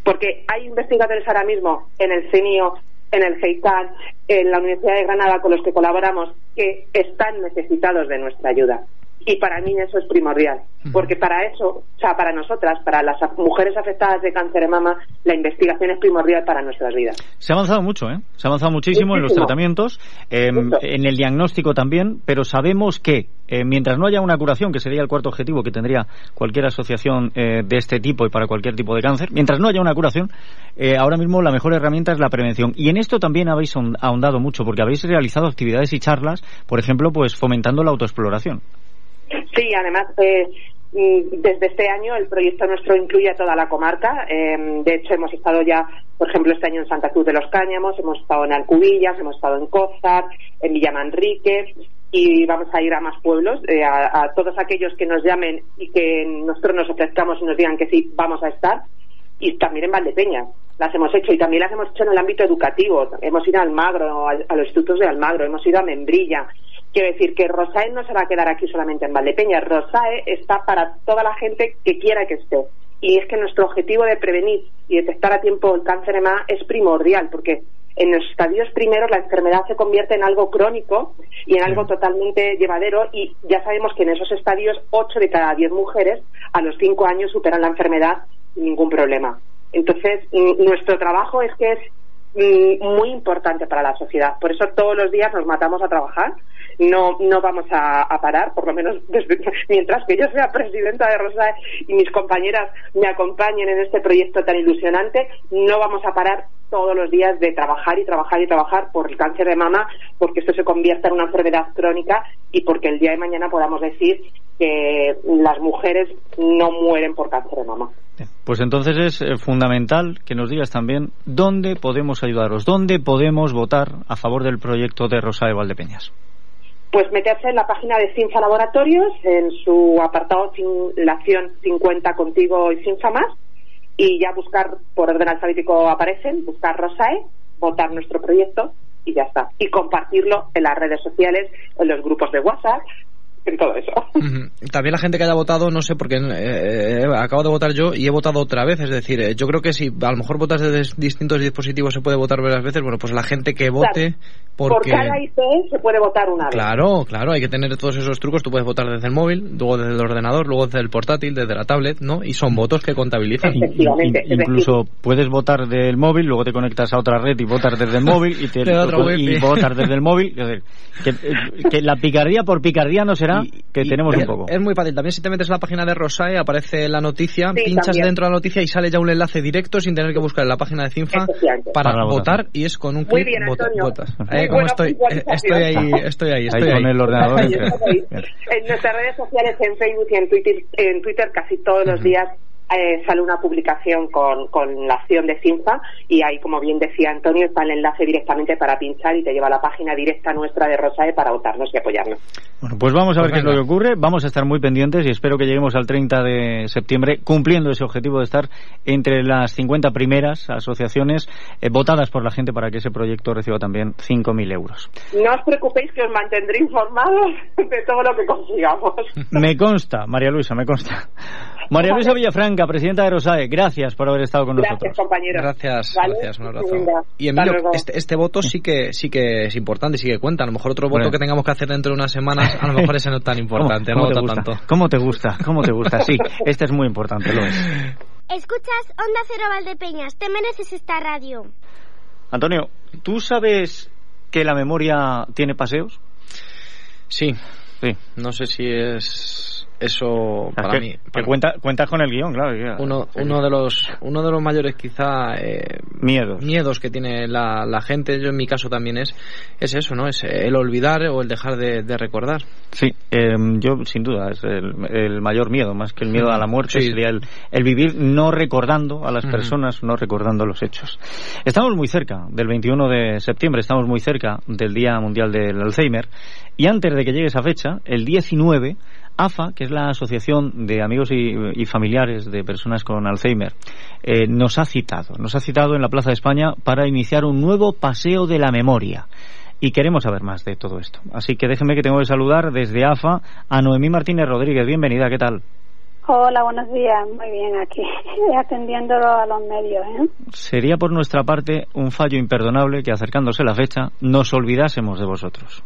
Porque hay investigadores ahora mismo en el CENIO, en el GEICAN, en la Universidad de Granada con los que colaboramos, que están necesitados de nuestra ayuda. Y para mí eso es primordial, porque para eso, o sea, para nosotras, para las mujeres afectadas de cáncer de mama, la investigación es primordial para nuestras vidas. Se ha avanzado mucho, ¿eh? Se ha avanzado muchísimo, en los tratamientos, em, en el diagnóstico también, pero sabemos que eh, mientras no haya una curación, que sería el cuarto objetivo que tendría cualquier asociación eh, de este tipo y para cualquier tipo de cáncer, mientras no haya una curación, eh, ahora mismo la mejor herramienta es la prevención. Y en esto también habéis ahondado mucho, porque habéis realizado actividades y charlas, por ejemplo, pues fomentando la autoexploración. Sí, además, eh, mm, desde este año el proyecto nuestro incluye a toda la comarca. Em, de hecho, hemos estado ya, por ejemplo, este año en Santa Cruz de los Cáñamos, hemos estado en Alcubillas, hemos estado en Cózar, en Villamanrique y vamos a ir a más pueblos, eh, a, todos aquellos que nos llamen y que nosotros nos ofrezcamos y nos digan que sí, vamos a estar. Y también en Valdepeña las hemos hecho y también las hemos hecho en el ámbito educativo. Hemos ido a Almagro, a, a los institutos de Almagro, hemos ido a Membrilla, Quiero decir que Rosae no se va a quedar aquí solamente en Valdepeña. Rosae está para toda la gente que quiera que esté. Y es que nuestro objetivo de prevenir y detectar a tiempo el cáncer de mama es primordial, porque en los estadios primeros la enfermedad se convierte en algo crónico y en algo totalmente llevadero y ya sabemos que en esos estadios 8 de cada 10 mujeres a los 5 años superan la enfermedad sin ningún problema. Entonces, nuestro trabajo es que es muy importante para la sociedad. Por eso todos los días nos matamos a trabajar. No, no vamos a, parar, por lo menos mientras que yo sea presidenta de Rosae y mis compañeras me acompañen en este proyecto tan ilusionante, no vamos a parar todos los días de trabajar y trabajar y trabajar por el cáncer de mama, porque esto se convierta en una enfermedad crónica y porque el día de mañana podamos decir que las mujeres no mueren por cáncer de mama. Pues entonces es eh, fundamental que nos digas también dónde podemos ayudaros, dónde podemos votar a favor del proyecto de Rosae Valdepeñas. Pues meterse en la página de Cinfa Laboratorios, en su apartado la acción 50 contigo y Cinfa más, y ya buscar por orden alfabético aparecen, buscar Rosae, votar nuestro proyecto y ya está. Y compartirlo en las redes sociales, en los grupos de WhatsApp, en todo eso. Ujú. También la gente que haya votado, no sé, porque eh, eh, acabo de votar yo y he votado otra vez. Es decir, eh, yo creo que si a lo mejor votas desde distintos dispositivos se puede votar varias veces, bueno, pues la gente que vote, Por porque... cada ICE se puede votar una vez. Claro, claro, hay que tener todos esos trucos. Tú puedes votar desde el móvil, luego desde el ordenador, luego desde el portátil, desde la tablet, ¿no? Y son votos que contabilizan. Efectivamente. In- incluso puedes votar del móvil, luego te conectas a otra red y votas desde el móvil y, te, y votas desde el móvil. Es decir, que, que la picardía por picardía no será que tenemos un poco. es muy fácil. También si te metes en la página de Rosae, aparece la noticia, Sí, pinchas también. dentro de la noticia y sale ya un enlace directo sin tener que buscar en la página de Cinfa para, votar y es con un clic vota- votas. Eh, estoy, eh, puntualización. estoy ahí, estoy ahí, estoy Ahí ahí. con el ordenador. En nuestras redes sociales, en Facebook y en Twitter, en Twitter casi todos los días eh, sale una publicación con, con la acción de Cinfa y ahí, como bien decía Antonio, está el enlace directamente para pinchar y te lleva a la página directa nuestra de Rosae para votarnos y apoyarnos. Bueno, pues vamos a ver Pues qué es lo que ocurre. Vamos a estar muy pendientes y espero que lleguemos al 30 de septiembre cumpliendo ese objetivo de estar entre las 50 primeras asociaciones eh, votadas por la gente para que ese proyecto reciba también 5.000 euros. No os preocupéis que os mantendré informados de todo lo que consigamos. Me consta, María Luisa, me consta. María Luisa Villafranca, presidenta de Rosae, gracias por haber estado con Gracias, nosotros. compañeros. Gracias, ¿Vale? gracias, un abrazo. Venga, Y Emilio, este, este voto sí que sí que es importante, sí que cuenta. A lo mejor otro voto Bueno. que tengamos que hacer dentro de unas semanas, a lo mejor ese no es tan importante, ¿Cómo, no cómo te vota gusta? tanto. ¿Cómo te gusta? ¿Cómo te gusta? Sí, este es muy importante, lo es. Escuchas Onda Cero Valdepeñas, te mereces esta radio. Antonio, ¿tú sabes que la memoria tiene paseos? Sí, Sí. no sé si es eso para que, mí. que para- cuenta, cuentas con el guion, claro. uno, sí. uno de los uno de los mayores quizá eh, Miedos. miedos que tiene la, la gente yo en mi caso también es es eso no es el olvidar o el dejar de, de recordar Sí, eh, yo sin duda es el, el mayor miedo, más que el miedo a la muerte, Sí. sería el, el vivir no recordando a las personas, no recordando los hechos. Estamos muy cerca del 21 de septiembre, estamos muy cerca del Día Mundial del Alzheimer, y antes de que llegue esa fecha, el 19, AFA, que es la Asociación de Amigos y, y Familiares de Personas con Alzheimer, eh, nos ha citado, nos ha citado en la Plaza de España para iniciar un nuevo paseo de la memoria. Y queremos saber más de todo esto. Así que déjenme que tengo que saludar desde AFA a Noemí Martínez Rodríguez. Bienvenida, ¿qué tal? Hola, buenos días. Muy bien, aquí atendiéndolo a los medios. ¿eh? Sería por nuestra parte un fallo imperdonable que acercándose la fecha nos olvidásemos de vosotros.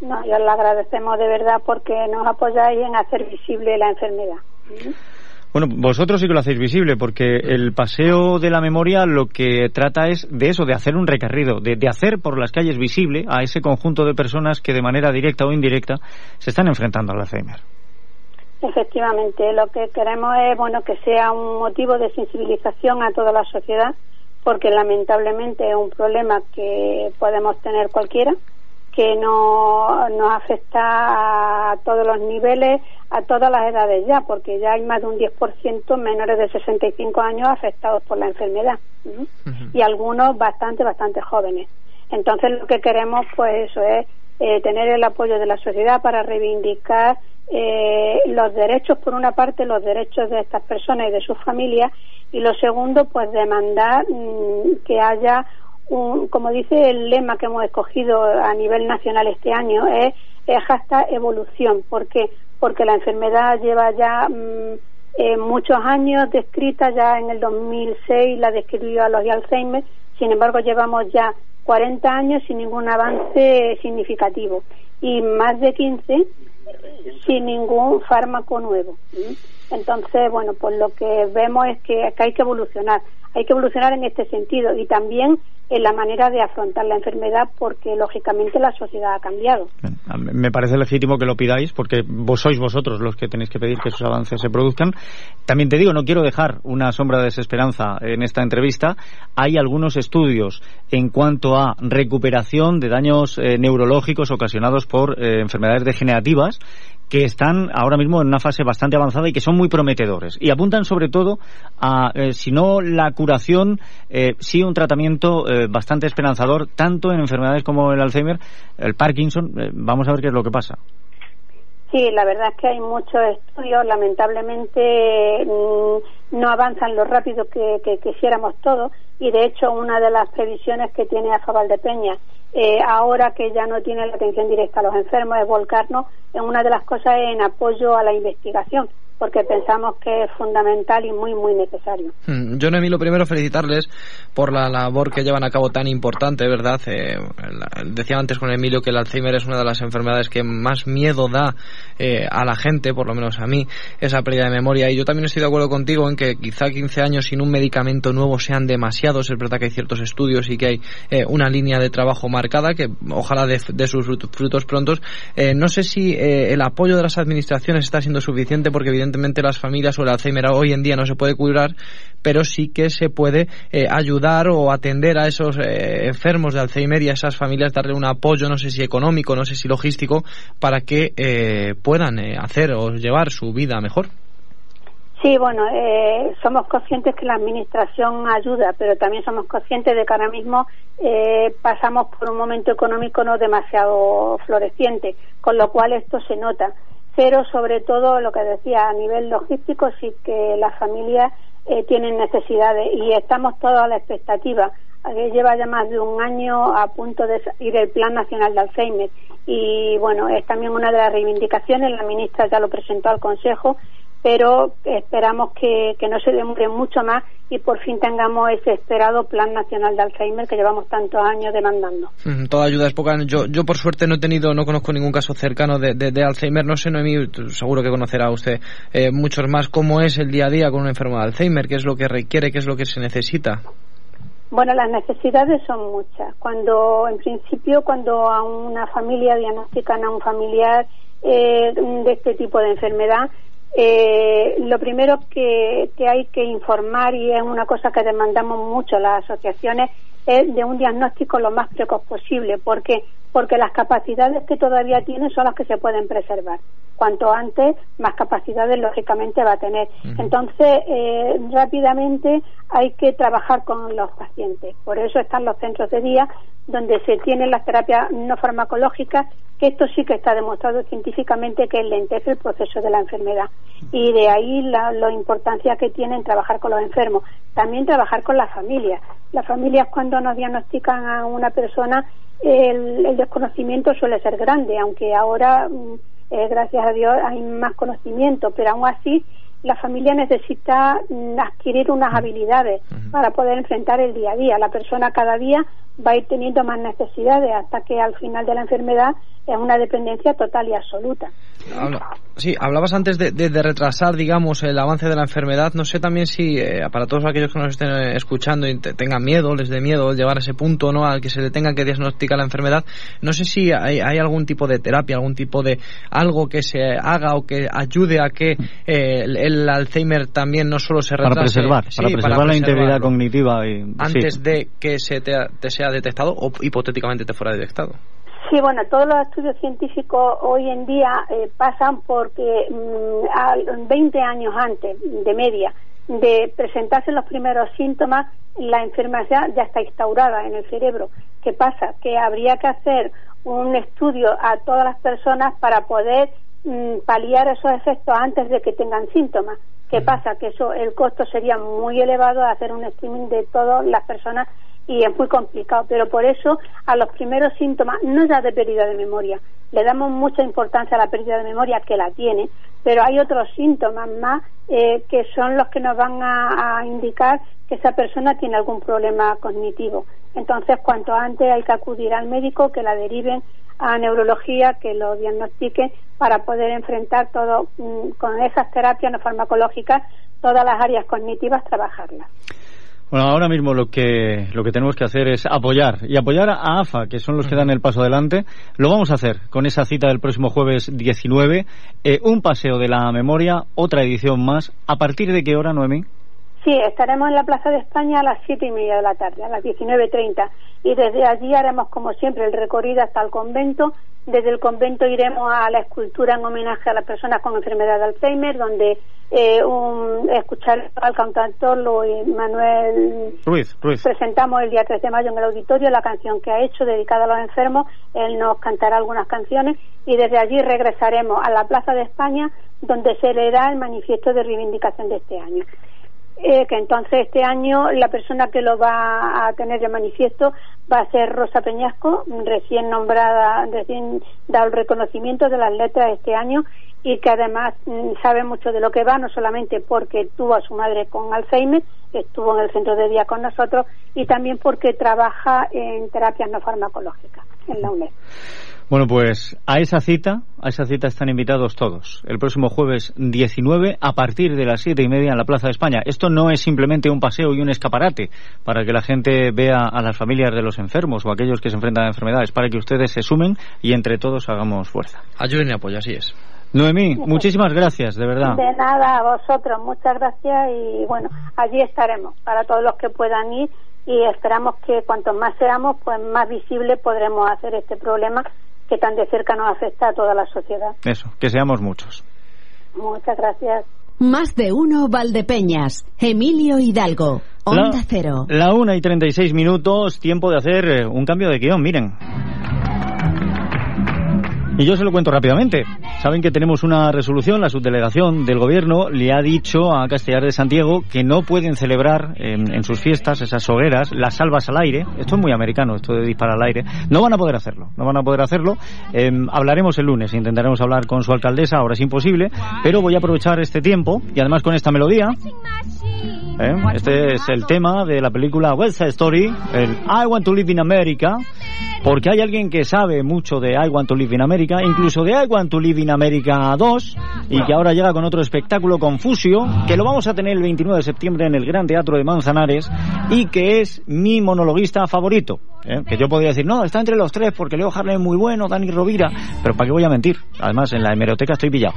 No, yo le agradecemos de verdad porque nos apoyáis en hacer visible la enfermedad. Bueno, vosotros sí que lo hacéis visible, porque el paseo de la memoria lo que trata es de eso, de hacer un recorrido, de, de hacer por las calles visible a ese conjunto de personas que de manera directa o indirecta se están enfrentando al Alzheimer. Efectivamente, lo que queremos es bueno que sea un motivo de sensibilización a toda la sociedad, porque lamentablemente es un problema que podemos tener cualquiera, que no, nos afecta a todos los niveles, a todas las edades ya, porque ya hay más de un 10% menores de 65 años afectados por la enfermedad ¿m? y algunos bastante, bastante jóvenes. Entonces lo que queremos pues eso es eh, tener el apoyo de la sociedad para reivindicar eh, los derechos, por una parte, los derechos de estas personas y de sus familias, y lo segundo, pues demandar mm, que haya un, como dice el lema que hemos escogido a nivel nacional este año, es, es evolución. ¿Por qué? Porque la enfermedad lleva ya mm, eh, muchos años descrita, ya en el 2006 la describió a los de Alzheimer, sin embargo llevamos ya 40 años sin ningún avance significativo y más de 15 sin ningún fármaco nuevo. Entonces, bueno, pues lo que vemos es que, que hay que evolucionar, hay que evolucionar en este sentido y también en la manera de afrontar la enfermedad porque lógicamente la sociedad ha cambiado. Me parece legítimo que lo pidáis porque vos sois vosotros los que tenéis que pedir que esos avances se produzcan. También te digo, no quiero dejar una sombra de desesperanza en esta entrevista. Hay algunos estudios en cuanto a recuperación de daños eh, neurológicos ocasionados por eh, enfermedades degenerativas que están ahora mismo en una fase bastante avanzada y que son muy prometedores. Y apuntan sobre todo a, eh, si no la curación, eh, sí un tratamiento eh, bastante esperanzador, tanto en enfermedades como el Alzheimer, el Parkinson. vamos a ver qué es lo que pasa. Sí, la verdad es que hay muchos estudios, lamentablemente mm, no avanzan lo rápido que, quisiéramos todos y de hecho una de las previsiones que tiene AFA Peña eh, ahora que ya no tiene la atención directa a los enfermos, es volcarnos en una de las cosas en apoyo a la investigación porque pensamos que es fundamental y muy, muy necesario. Hmm, yo, Noemí, lo primero felicitarles por la labor que llevan a cabo tan importante, ¿verdad? Eh, decía antes con Emilio que el Alzheimer es una de las enfermedades que más miedo da eh, a la gente, por lo menos a mí, esa pérdida de memoria. Y yo también estoy de acuerdo contigo en que quizá 15 años sin un medicamento nuevo sean demasiados. Es verdad que hay ciertos estudios y que hay eh, una línea de trabajo marcada que ojalá de sus frutos prontos. no sé si el apoyo de las administraciones está siendo suficiente porque evidentemente evidentemente las familias o el Alzheimer hoy en día no se puede curar, pero sí que se puede eh, ayudar o atender a esos eh, enfermos de Alzheimer y a esas familias darle un apoyo, no sé si económico, no sé si logístico, para que eh, puedan hacer o llevar su vida mejor. Sí, bueno, somos conscientes que la administración ayuda, pero también somos conscientes de que ahora mismo pasamos por un momento económico no demasiado floreciente, con lo cual esto se nota pero sobre todo lo que decía a nivel logístico sí que las familias eh, tienen necesidades y estamos todos a la expectativa. que lleva ya más de un año a punto de ir el Plan Nacional de Alzheimer y bueno, es también una de las reivindicaciones, la ministra ya lo presentó al Consejo pero esperamos que, no se demore mucho más y por fin tengamos ese esperado Plan Nacional de Alzheimer que llevamos tantos años demandando. toda ayuda es poca. Yo, yo por suerte no he tenido, no conozco ningún caso cercano de, de, Alzheimer. No sé, Noemí, seguro que conocerá usted eh, muchos más. ¿Cómo es el día a día con una enfermedad de Alzheimer? ¿Qué es lo que requiere? ¿Qué es lo que se necesita? Bueno, las necesidades son muchas. Cuando, en principio, cuando a una familia diagnostican a un familiar eh, de este tipo de enfermedad, eh, lo primero que, que, hay que informar, y es una cosa que demandamos mucho las asociaciones, es de un diagnóstico lo más precoz posible. ¿Por qué? Porque las capacidades que todavía tiene son las que se pueden preservar. Cuanto antes, más capacidades lógicamente va a tener. Entonces, eh, rápidamente hay que trabajar con los pacientes. Por eso están los centros de día donde se tienen las terapias no farmacológicas, que esto sí que está demostrado científicamente que lentece el proceso de la enfermedad. Y de ahí la, importancia que tienen trabajar con los enfermos. También trabajar con las familias. Las familias cuando nos diagnostican a una persona, el, desconocimiento suele ser grande, aunque ahora, mm, eh, gracias a Dios, hay más conocimiento, pero aún así la familia necesita mm, adquirir unas habilidades para poder enfrentar el día a día. La persona cada día va a ir teniendo más necesidades hasta que al final de la enfermedad es una dependencia total y absoluta. Sí, hablabas antes de, retrasar, digamos, el avance de la enfermedad. No sé también si eh, para todos aquellos que nos estén eh, escuchando y tengan miedo, les dé miedo llevar a ese punto, ¿no? Al que se le tenga que diagnosticar la enfermedad. No sé si hay, algún tipo de terapia, algún tipo de algo que se haga o que ayude a que eh, el, Alzheimer también no solo se retrase. Para preservar, para preservar la integridad cognitiva. Y, antes de que se te, sea detectado o hipotéticamente te fuera detectado. Sí, bueno, todos los estudios científicos hoy en día eh, pasan porque mm, 20 años antes de media de presentarse los primeros síntomas, la enfermedad ya está instaurada en el cerebro. ¿Qué pasa? Que habría que hacer un estudio a todas las personas para poder mm, paliar esos efectos antes de que tengan síntomas. ¿Qué pasa? Que eso, el costo sería muy elevado de hacer un streaming de todas las personas y es muy complicado, pero por eso a los primeros síntomas, no ya de pérdida de memoria, le damos mucha importancia a la pérdida de memoria que la tiene, pero hay otros síntomas más eh, que son los que nos van a, indicar que esa persona tiene algún problema cognitivo. Entonces, cuanto antes hay que acudir al médico, que la deriven a neurología, que lo diagnostiquen para poder enfrentar todo mm, con esas terapias no farmacológicas, todas las áreas cognitivas, trabajarlas. Bueno, ahora mismo lo que, lo que tenemos que hacer es apoyar y apoyar a AFA, que son los que dan el paso adelante. Lo vamos a hacer con esa cita del próximo jueves 19, eh, un paseo de la memoria, otra edición más. ¿A partir de qué hora, Noemí? Sí, estaremos en la Plaza de España a las siete y media de la tarde, a las 19.30. Y desde allí haremos, como siempre, el recorrido hasta el convento. Desde el convento iremos a la escultura en homenaje a las personas con enfermedad de Alzheimer, donde eh, un, escuchar al cantautor Luis Manuel Ruiz, Ruiz. presentamos el día 3 de mayo en el auditorio la canción que ha hecho dedicada a los enfermos. Él nos cantará algunas canciones y desde allí regresaremos a la Plaza de España, donde se leerá el manifiesto de reivindicación de este año eh, que entonces este año la persona que lo va a tener de manifiesto va a ser Rosa Peñasco, recién nombrada, recién dado el reconocimiento de las letras este año y que además mm, sabe mucho de lo que va, no solamente porque tuvo a su madre con Alzheimer, estuvo en el centro de día con nosotros y también porque trabaja en terapias no farmacológicas en la UNED. Bueno, pues a esa cita, a esa cita están invitados todos. El próximo jueves 19 a partir de las siete y media en la Plaza de España. Esto no es simplemente un paseo y un escaparate para que la gente vea a las familias de los enfermos o aquellos que se enfrentan a enfermedades, para que ustedes se sumen y entre todos hagamos fuerza. Ayuden y apoyo, así es. Noemí, muchísimas gracias, de verdad. De nada, a vosotros, muchas gracias y bueno, allí estaremos para todos los que puedan ir y esperamos que cuanto más seamos, pues más visible podremos hacer este problema que tan de cerca nos afecta a toda la sociedad. Eso, que seamos muchos. Muchas gracias. Más de uno Valdepeñas. Emilio Hidalgo. Onda la, Cero. La una y 36 minutos, tiempo de hacer eh, un cambio de guion, miren. Y yo se lo cuento rápidamente. Saben que tenemos una resolución, la subdelegación del gobierno le ha dicho a Castellar de Santiago que no pueden celebrar en, sus fiestas esas hogueras, las salvas al aire. Esto es muy americano, esto de disparar al aire. No van a poder hacerlo, no van a poder hacerlo. Eh, hablaremos el lunes, intentaremos hablar con su alcaldesa, ahora es imposible, pero voy a aprovechar este tiempo y además con esta melodía. ¿Eh? Este es el tema de la película West Side Story, el I Want to Live in America, porque hay alguien que sabe mucho de I Want to Live in America, incluso de I Want to Live in America 2, y que ahora llega con otro espectáculo Confusio, que lo vamos a tener el 29 de septiembre en el Gran Teatro de Manzanares, y que es mi monologuista favorito. ¿eh? Que yo podría decir, no, está entre los tres porque Leo Harlem es muy bueno, Dani Rovira, pero ¿para qué voy a mentir? Además, en la hemeroteca estoy pillado.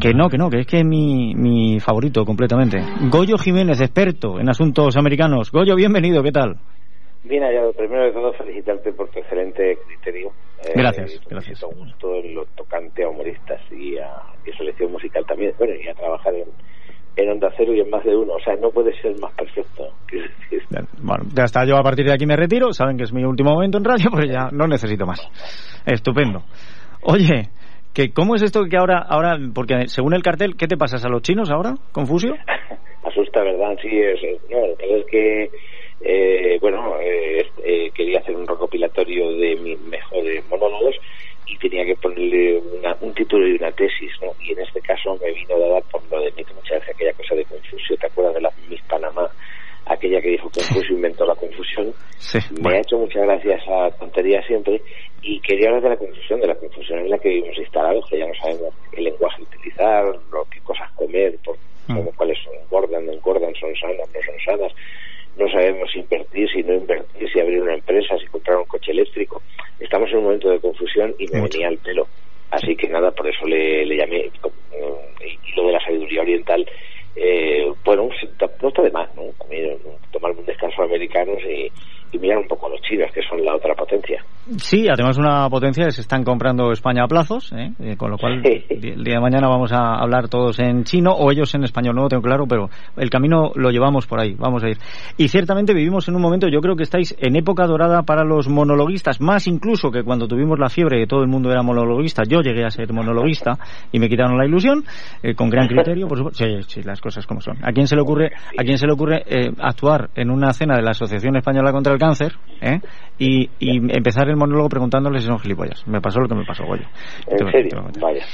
Que no, que no, que es que es mi, mi favorito completamente. Goyo Jiménez, experto en asuntos americanos. Goyo, bienvenido, ¿qué tal? Bien hallado. Primero de todo, felicitarte por tu excelente criterio. Gracias, eh, gracias. Un gusto en lo tocante a humoristas y a, y a selección musical también. Bueno, y a trabajar en, en Onda Cero y en más de uno. O sea, no puede ser más perfecto. Bueno, ya está. Yo a partir de aquí me retiro. Saben que es mi último momento en radio, pero ya no necesito más. Estupendo. Oye, que ¿cómo es esto que ahora, ahora, porque según el cartel, ¿qué te pasas a los chinos ahora? ¿Confusio? Asusta, ¿verdad? Sí, es, no, lo que pasa es que eh, bueno, eh, eh, quería hacer un recopilatorio de mis mejores monólogos y tenía que ponerle una, un título y una tesis, ¿no? Y en este caso me vino a dar por lo de muchas veces aquella cosa de Confusio, ¿te acuerdas de la Miss Panamá? Aquella que dijo Confusio inventó la confusión. Sí, me bueno. ha hecho muchas gracias a tontería siempre y quería hablar de la confusión, de la confusión en la que vivimos instalados, que ya no sabemos qué lenguaje utilizar, lo, qué cosas comer, por, como cuáles son engordan, no engordan, son sanas, no son sanas no sabemos si invertir, si no invertir, si abrir una empresa, si comprar un coche eléctrico. Estamos en un momento de confusión y me venía al pelo. Así que nada, por eso le, le llamé. Y lo de la sabiduría oriental, eh, bueno, no está de más, ¿no? Tomarme un descanso americanos y, y mirar un poco a los chinos, que son la otra potencia. Sí, además una potencia que se están comprando España a plazos, ¿eh? Eh, con lo cual el día de mañana vamos a hablar todos en chino o ellos en español, no lo tengo claro, pero el camino lo llevamos por ahí, vamos a ir. Y ciertamente vivimos en un momento, yo creo que estáis en época dorada para los monologuistas, más incluso que cuando tuvimos la fiebre que todo el mundo era monologuista, yo llegué a ser monologuista y me quitaron la ilusión, eh, con gran criterio, por supuesto, sí, sí, las cosas como son. ¿A quién se le ocurre, a quién se le ocurre eh, actuar en una cena de la Asociación Española contra el Cáncer eh, y, y empezar el monólogo preguntándoles si son gilipollas? Me pasó lo que me pasó, Goyo. En serio, vaya.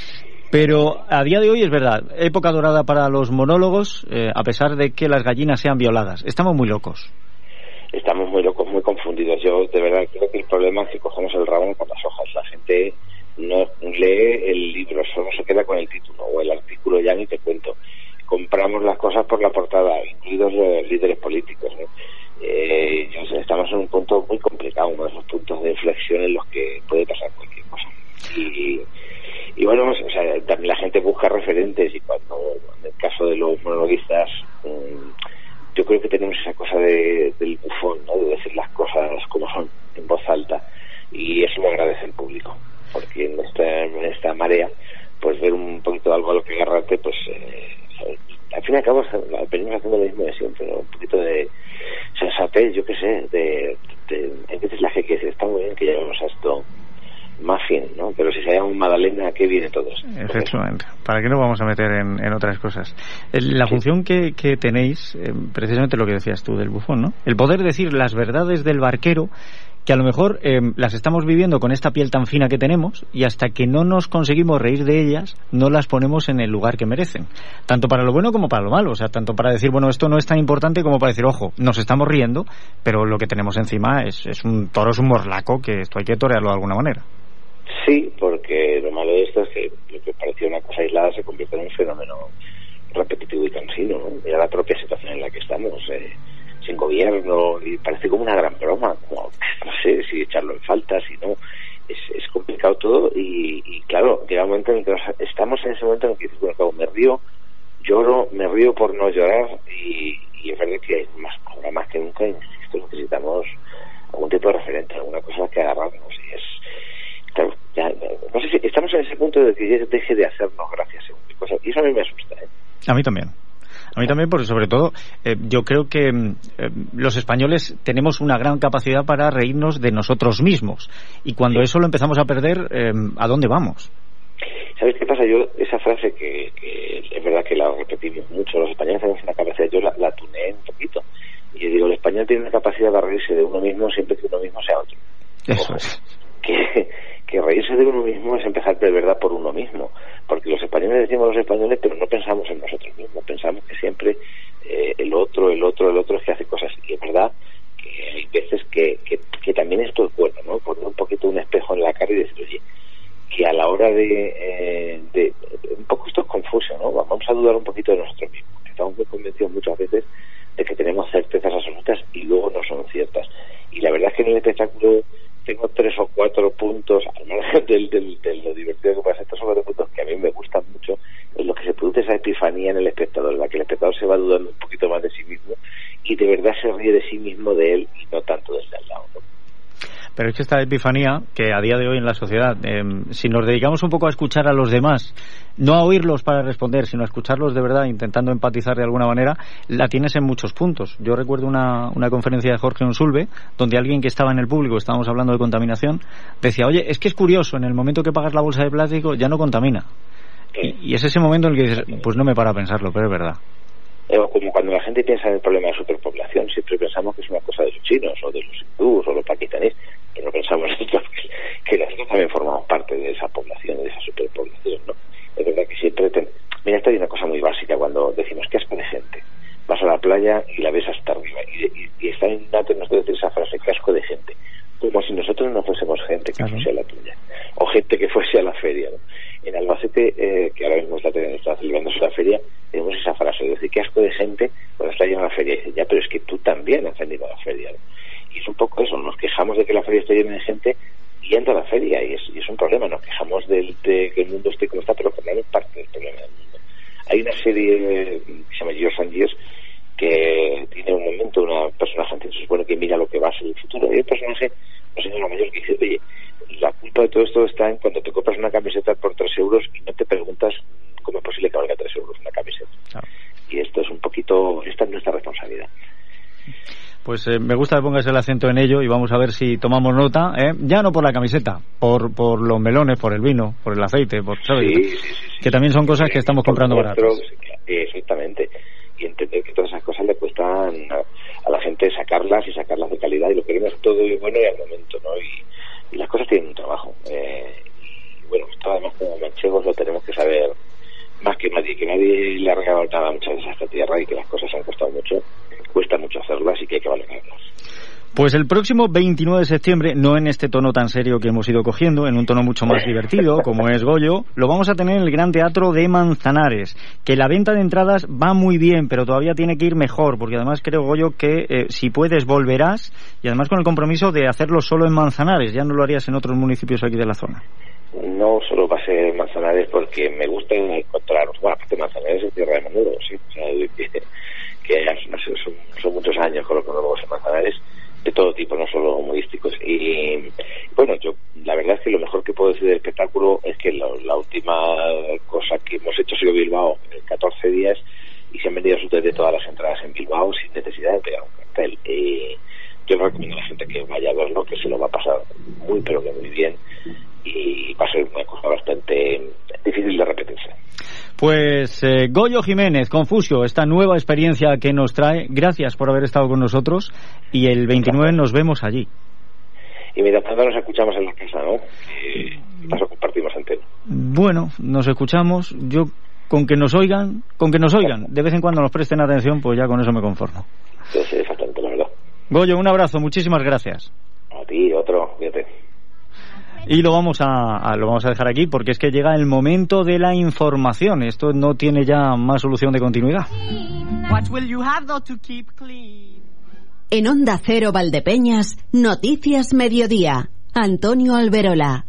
Pero a día de hoy es verdad, época dorada para los monólogos, eh, a pesar de que las gallinas sean violadas. Estamos muy locos. Estamos muy locos, muy confundidos. Yo de verdad creo que el problema es que cogemos el rabo por las hojas. La gente no lee el libro, solo se queda con el título o el artículo, ya ni te cuento. Compramos las cosas por la portada, incluidos los líderes políticos. ¿no? Muy complicado, uno de esos puntos de inflexión en los que puede pasar cualquier cosa. Y, y bueno, o sea, también la gente busca referentes y cuando, en el caso de los monologuistas, mm, yo creo que tenemos esa cosa de, del bufón, de decir las cosas como son, en voz alta, y eso lo agradece el público, porque en esta, en marea, pues ver un poquito algo a lo que agarrarte, pues eh, al fin y al cabo venimos haciendo lo mismo de siempre, ¿no? un poquito de sensatez, yo qué sé, de, de, entonces la gente que está muy bien que llevemos a esto más fin, ¿no? Pero si se llama un Madalena, ¿qué viene todo esto? Efectivamente. ¿Para qué nos vamos a meter en, en otras cosas? La función que, que tenéis, eh, precisamente lo que decías tú del bufón, ¿no? El poder decir las verdades del barquero que a lo mejor eh, las estamos viviendo con esta piel tan fina que tenemos y hasta que no nos conseguimos reír de ellas, no las ponemos en el lugar que merecen. Tanto para lo bueno como para lo malo. O sea, tanto para decir, bueno, esto no es tan importante como para decir, ojo, nos estamos riendo, pero lo que tenemos encima es, es un toro, es un morlaco, que esto hay que torearlo de alguna manera. Sí, porque lo malo de esto es que lo que parecía una cosa aislada se convierte en un fenómeno repetitivo y cansino. ¿no? La propia situación en la que estamos, eh, sin gobierno, y parece como una gran broma, como, no sé si echarlo en falta, si no. Es, complicado todo y, y, claro, llega un momento en que nos- estamos en ese momento en que dices, bueno, me río, lloro, me río por no llorar y, es verdad que más, ahora más que nunca, insisto, necesitamos algún tipo de referente, alguna cosa que agarrarnos y es, claro, ya, no sé si estamos en ese punto de que deje de hacernos gracias según qué cosa, y eso a mí me asusta, ¿eh? A mí también. A mí también, porque sobre todo eh, yo creo que mm, eh, los españoles tenemos una gran capacidad para reírnos de nosotros mismos. Y cuando eso lo empezamos a perder, eh, ¿a dónde vamos? ¿Sabes qué pasa? Yo, esa frase que, que es verdad que la repetimos mucho, los españoles tenemos una capacidad, yo la, la tuneé un poquito. Y yo digo, el español tiene una capacidad de reírse de uno mismo siempre que uno mismo sea otro. Eso es. Que, que reírse de uno mismo es empezar de verdad por uno mismo. Porque los españoles decimos los españoles, pero no pensamos en nosotros mismos. Pensamos que siempre eh, el otro, el otro, el otro es que hace cosas. Y es verdad que hay veces que, que, que también esto es bueno, ¿no? Poner un poquito un espejo en la cara y decir, oye, que a la hora de, eh, de, un poco esto es confuso, ¿no? Vamos a dudar un poquito de nosotros mismos, estamos muy convencidos muchas veces de que tenemos certezas absolutas y luego no son ciertas. Y la verdad es que en el espectáculo tengo tres o cuatro puntos, al margen del, del, de lo divertido que pasa, estos son cuatro puntos que a mí me gustan mucho, en los que se produce esa epifanía en el espectador, en la que el espectador se va dudando un poquito más de sí mismo y de verdad se ríe de sí mismo, de él y no tanto del de al lado. Pero es que esta epifanía, que a día de hoy en la sociedad, eh, si nos dedicamos un poco a escuchar a los demás, no a oírlos para responder, sino a escucharlos de verdad, intentando empatizar de alguna manera, la tienes en muchos puntos. Yo recuerdo una, una conferencia de Jorge Unsulve, donde alguien que estaba en el público, estábamos hablando de contaminación, decía, oye, es que es curioso, en el momento que pagas la bolsa de plástico ya no contamina. Y, y es ese momento en el que dices, pues no me para a pensarlo, pero es verdad. Eh, como cuando la gente piensa en el problema de superpoblación, siempre pensamos que es una cosa de los chinos o de los hindús o los pakistaníes, super me gusta que pongas el acento en ello y vamos a ver si tomamos nota, ¿eh? ya no por la camiseta, por, por los melones, por el vino, por el aceite, por, ¿sabes? Sí, sí, sí, que también son cosas que estamos comprando baratas. Exactamente. Y entender que todas esas cosas le cuestan a, a la gente sacarlas y sacarlas de calidad y lo queremos todo y bueno y al momento, ¿no? Y, y las cosas tienen un trabajo. Eh, y bueno, esto además como manchegos lo tenemos que saber más que nadie, que nadie le ha regalado nada muchas veces a esta tierra y que las cosas han costado mucho, cuesta mucho hacerlas y que hay que valorarlas. Pues el próximo 29 de septiembre, no en este tono tan serio que hemos ido cogiendo, en un tono mucho más divertido, como es Goyo, lo vamos a tener en el Gran Teatro de Manzanares, que la venta de entradas va muy bien, pero todavía tiene que ir mejor, porque además creo, Goyo, que eh, si puedes volverás, y además con el compromiso de hacerlo solo en Manzanares, ya no lo harías en otros municipios aquí de la zona. No solo va a ser Manzanares porque me gusta encontrar, aparte Manzanares es tierra de menudo, sí, o sea, que, que no sé, son, son, muchos años con lo que nos en Manzanares, de todo tipo, no solo humorísticos. Y bueno, yo la verdad es que lo mejor que puedo decir del espectáculo es que la, última cosa que hemos hecho sido Bilbao en 14 días y se han vendido de todas las entradas en Bilbao sin necesidad de pegar un cartel. Y yo recomiendo a la gente que vaya a verlo, que se lo va a pasar muy, pero que muy bien y va a ser una cosa bastante difícil de repetirse. Pues eh, Goyo Jiménez, Confusio, esta nueva experiencia que nos trae, gracias por haber estado con nosotros y el 29 nos vemos allí. Y mientras tanto nos escuchamos en la casa, ¿no? Eh, paso compartimos antena. Bueno, nos escuchamos, yo con que nos oigan, con que nos oigan, de vez en cuando nos presten atención, pues ya con eso me conformo. Sí, sí, exactamente, la verdad. Goyo, un abrazo, muchísimas gracias. A ti, otro, fíjate. Y lo vamos a, lo vamos a dejar aquí porque es que llega el momento de la información. Esto no tiene ya más solución de continuidad. En Onda Cero Valdepeñas, Noticias Mediodía. Antonio Alberola.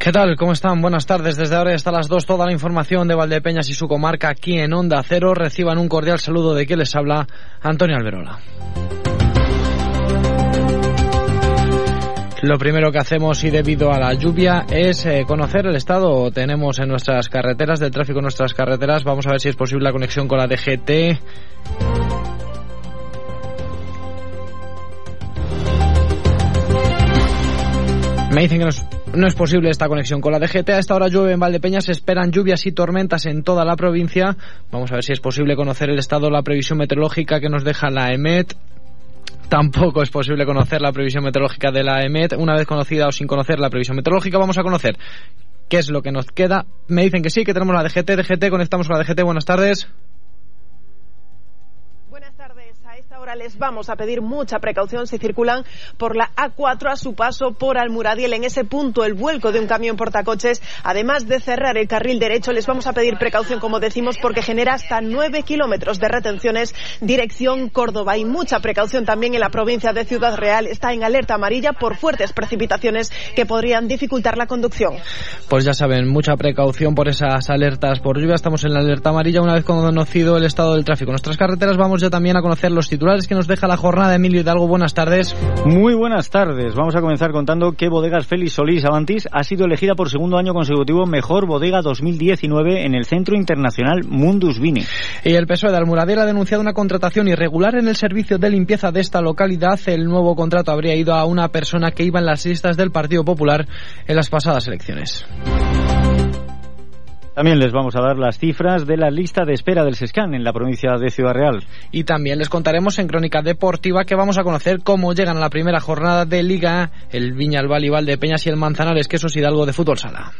¿Qué tal? ¿Cómo están? Buenas tardes. Desde ahora hasta las 2 toda la información de Valdepeñas y su comarca aquí en Onda Cero. Reciban un cordial saludo de que les habla Antonio Alberola. Lo primero que hacemos y debido a la lluvia es eh, conocer el estado tenemos en nuestras carreteras, del tráfico en nuestras carreteras. Vamos a ver si es posible la conexión con la DGT. Me dicen que no es, posible esta conexión con la DGT. A esta hora llueve en Valdepeñas. Se esperan lluvias y tormentas en toda la provincia. Vamos a ver si es posible conocer el estado, la previsión meteorológica que nos deja la EMET. Tampoco es posible conocer la previsión meteorológica de la EMET. Una vez conocida o sin conocer la previsión meteorológica, vamos a conocer qué es lo que nos queda. Me dicen que sí, que tenemos la DGT. DGT, conectamos con la DGT. Buenas tardes. Les vamos a pedir mucha precaución si circulan por la A4 a su paso por Almuradiel. En ese punto, el vuelco de un camión portacoches, además de cerrar el carril derecho, les vamos a pedir precaución, como decimos, porque genera hasta 9 kilómetros de retenciones dirección Córdoba. Y mucha precaución también en la provincia de Ciudad Real. Está en alerta amarilla por fuertes precipitaciones que podrían dificultar la conducción. Pues ya saben, mucha precaución por esas alertas por lluvia. Estamos en la alerta amarilla una vez conocido el estado del tráfico. Nuestras carreteras vamos ya también a conocer los titulares que nos deja la jornada. Emilio Hidalgo, buenas tardes. Muy buenas tardes. Vamos a comenzar contando que Bodegas Félix Solís Avantis ha sido elegida por segundo año consecutivo Mejor Bodega 2019 en el Centro Internacional Mundus Vini. Y el PSOE de Almuradera ha denunciado una contratación irregular en el servicio de limpieza de esta localidad. El nuevo contrato habría ido a una persona que iba en las listas del Partido Popular en las pasadas elecciones. También les vamos a dar las cifras de la lista de espera del SESCAN en la provincia de Ciudad Real. Y también les contaremos en Crónica Deportiva que vamos a conocer cómo llegan a la primera jornada de Liga el Viñalbal y de Peñas y el Manzanares, que eso es Hidalgo de Fútbol Sala.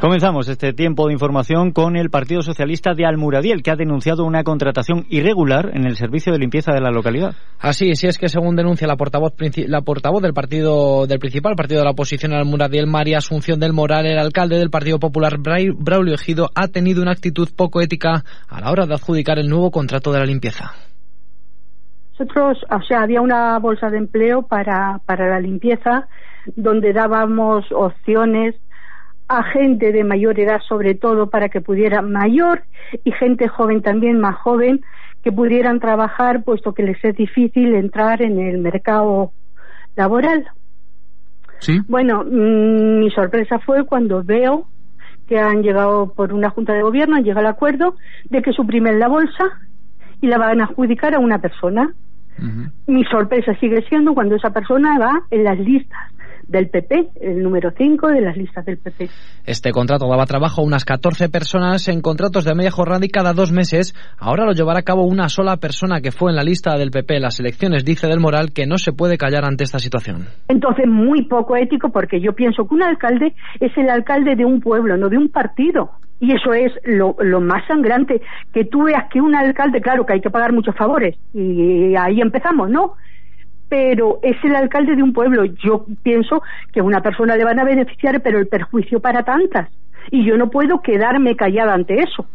Comenzamos este tiempo de información con el Partido Socialista de Almuradiel, que ha denunciado una contratación irregular en el servicio de limpieza de la localidad. Así, sí es que según denuncia la portavoz, la portavoz del partido del principal partido de la oposición Almuradiel, María Asunción del Moral, el alcalde del Partido Popular, Braulio Ejido, ha tenido una actitud poco ética a la hora de adjudicar el nuevo contrato de la limpieza. Nosotros, o sea, había una bolsa de empleo para, para la limpieza donde dábamos opciones a gente de mayor edad sobre todo para que pudiera mayor y gente joven también más joven que pudieran trabajar puesto que les es difícil entrar en el mercado laboral. ¿Sí? Bueno, mm, mi sorpresa fue cuando veo que han llegado por una junta de gobierno, han llegado al acuerdo de que suprimen la bolsa y la van a adjudicar a una persona. Mi sorpresa sigue siendo cuando esa persona va en las listas del PP, el número 5 de las listas del PP. Este contrato daba trabajo a unas 14 personas en contratos de media jornada y cada dos meses. Ahora lo llevará a cabo una sola persona que fue en la lista del PP en las elecciones, dice Del Moral, que no se puede callar ante esta situación. Entonces, muy poco ético porque yo pienso que un alcalde es el alcalde de un pueblo, no de un partido. Y eso es lo, lo, más sangrante, que tú veas que un alcalde, claro que hay que pagar muchos favores, y ahí empezamos, ¿no? Pero es el alcalde de un pueblo. Yo pienso que a una persona le van a beneficiar, pero el perjuicio para tantas. Y yo no puedo quedarme callada ante eso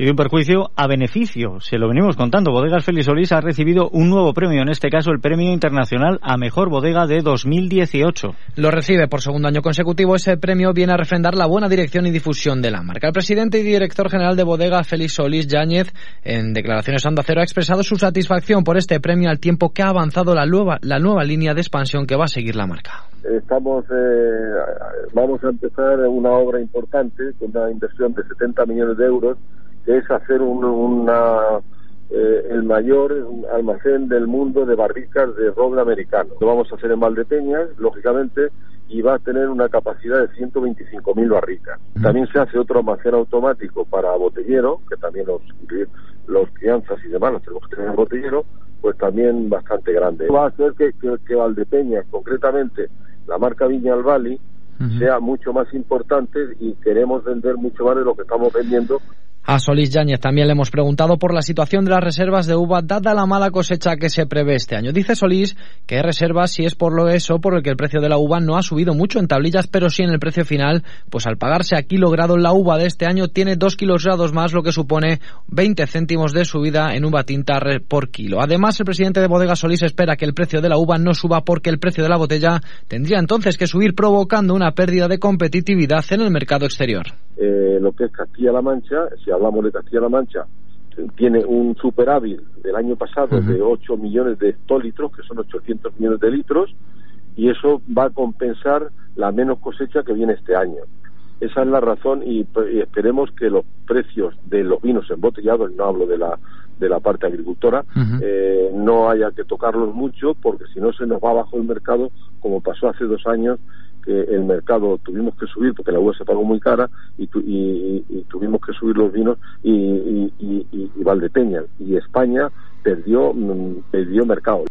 y de un perjuicio a beneficio. Se lo venimos contando. Bodegas Félix Solís ha recibido un nuevo premio, en este caso el Premio Internacional a Mejor Bodega de 2018. Lo recibe por segundo año consecutivo. Ese premio viene a refrendar la buena dirección y difusión de la marca. El presidente y director general de Bodega, Félix Solís Yáñez, en declaraciones a Cero, ha expresado su satisfacción por este premio al tiempo que ha avanzado la nueva, la nueva línea de expansión que va a seguir la marca. Estamos, eh, vamos a empezar una obra importante con una inversión de 70 millones de euros es hacer una, eh, el mayor almacén del mundo de barricas de roble americano. Lo vamos a hacer en Valdepeñas, lógicamente, y va a tener una capacidad de 125.000 barricas. También se hace otro almacén automático para botellero, que también los, los crianzas y demás los tenemos que tener en botellero, pues también bastante grande. Va a hacer que, que, Valdepeñas, concretamente la marca Viña al sea mucho más importante y queremos vender mucho más de lo que estamos vendiendo a Solís Yáñez también le hemos preguntado por la situación de las reservas de uva dada la mala cosecha que se prevé este año. Dice Solís que reservas si es por lo eso por el que el precio de la uva no ha subido mucho en tablillas, pero sí en el precio final, pues al pagarse a kilo grado la uva de este año tiene dos kilos grados más, lo que supone 20 céntimos de subida en uva tinta por kilo. Además, el presidente de Bodega Solís espera que el precio de la uva no suba porque el precio de la botella tendría entonces que subir provocando una pérdida de competitividad en el mercado exterior. Eh, lo que es Castilla-La Mancha, si hablamos de Castilla-La Mancha, tiene un superávit del año pasado de 8 millones de hectolitros, que son 800 millones de litros, y eso va a compensar la menos cosecha que viene este año. Esa es la razón y, esperemos que los precios de los vinos embotellados, no hablo de la de la parte agricultora, eh, no haya que tocarlos mucho porque si no se nos va abajo el mercado como pasó hace dos años que el mercado tuvimos que subir porque la uva se pagó muy cara y, tuvimos que subir los vinos y, y, y Valdepeña y España perdió, mm, perdió mercado.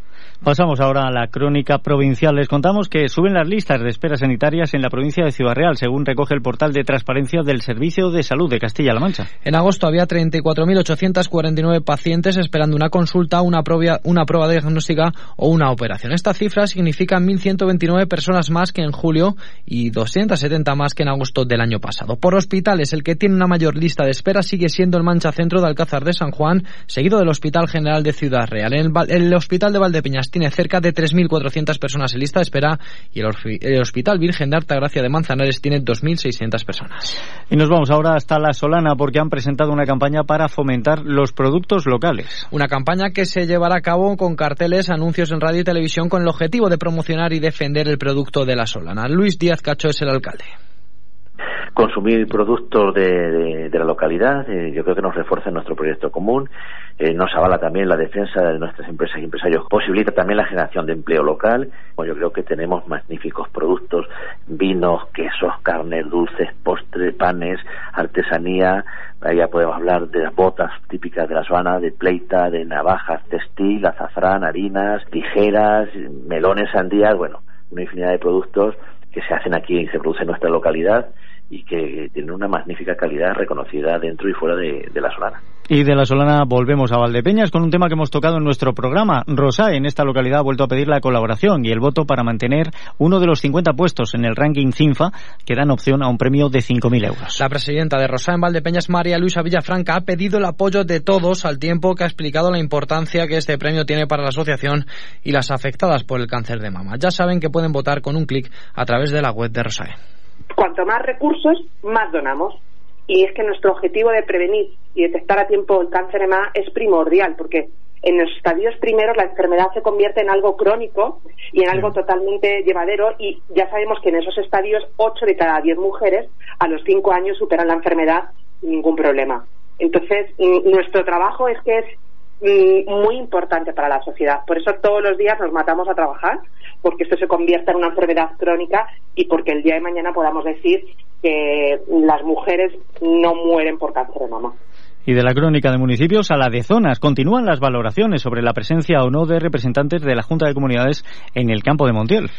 Pasamos ahora a la crónica provincial. Les contamos que suben las listas de esperas sanitarias en la provincia de Ciudad Real, según recoge el portal de transparencia del Servicio de Salud de Castilla-La Mancha. En agosto había 34.849 pacientes esperando una consulta, una prueba, una prueba diagnóstica o una operación. Esta cifra significa 1.129 personas más que en julio y 270 más que en agosto del año pasado. Por hospitales, el que tiene una mayor lista de espera sigue siendo el Mancha Centro de Alcázar de San Juan, seguido del Hospital General de Ciudad Real. En el, el Hospital de Valdepeñas tiene cerca de 3.400 personas en lista de espera y el, Hospital Virgen de Altagracia de Manzanares tiene 2.600 personas. Y nos vamos ahora hasta La Solana porque han presentado una campaña para fomentar los productos locales. Una campaña que se llevará a cabo con carteles, anuncios en radio y televisión con el objetivo de promocionar y defender el producto de La Solana. Luis Díaz Cacho es el alcalde consumir productos de, la localidad, eh, yo creo que nos refuerza nuestro proyecto común, eh, nos avala también la defensa de nuestras empresas y empresarios, posibilita también la generación de empleo local, yo creo que tenemos magníficos productos, vinos, quesos, carnes, dulces, postres, panes, artesanía, ya podemos hablar de las botas típicas de la zona, de pleita, de navajas, textil, azafrán, harinas, tijeras, melones, sandías, bueno, una infinidad de productos que se hacen aquí y se producen en nuestra localidad y que tienen una magnífica calidad reconocida dentro y fuera de, la Solana. Y de la Solana volvemos a Valdepeñas con un tema que hemos tocado en nuestro programa. Rosa en esta localidad ha vuelto a pedir la colaboración y el voto para mantener uno de los 50 puestos en el ranking CINFA que dan opción a un premio de 5.000 euros. La presidenta de Rosa en Valdepeñas, María Luisa Villafranca, ha pedido el apoyo de todos al tiempo que ha explicado la importancia que este premio tiene para la asociación y las afectadas por el cáncer de mama. Ya saben que pueden votar con un clic a través de la web de Rosae cuanto más recursos, más donamos. Y es que nuestro objetivo de prevenir y detectar a tiempo el cáncer de mama es primordial, porque en los estadios primeros la enfermedad se convierte en algo crónico y en algo totalmente llevadero y ya sabemos que en esos estadios 8 de cada 10 mujeres a los 5 años superan la enfermedad sin ningún problema. Entonces, nuestro trabajo es que es muy importante para la sociedad. Por eso todos los días nos matamos a trabajar, porque esto se convierta en una enfermedad crónica y porque el día de mañana podamos decir que las mujeres no mueren por cáncer de mama. Y de la crónica de municipios a la de zonas. Continúan las valoraciones sobre la presencia o no de representantes de la Junta de Comunidades en el campo de Montiel.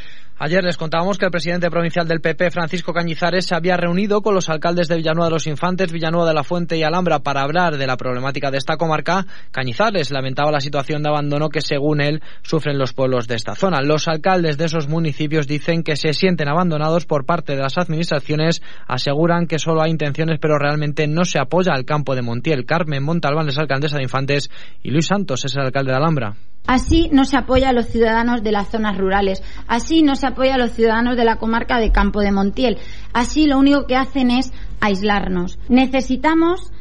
Ayer les contábamos que el presidente provincial del PP, Francisco Cañizares, se había reunido con los alcaldes de Villanueva de los Infantes, Villanueva de la Fuente y Alhambra para hablar de la problemática de esta comarca. Cañizares lamentaba la situación de abandono que, según él, sufren los pueblos de esta zona. Los alcaldes de esos municipios dicen que se sienten abandonados por parte de las administraciones, aseguran que solo hay intenciones, pero realmente no se apoya al campo de Montiel. Carmen Montalbán es alcaldesa de Infantes y Luis Santos es el alcalde de Alhambra. Así no se apoya a los ciudadanos de las zonas rurales, así no se apoya a los ciudadanos de la comarca de Campo de Montiel, así lo único que hacen es aislarnos. Necesitamos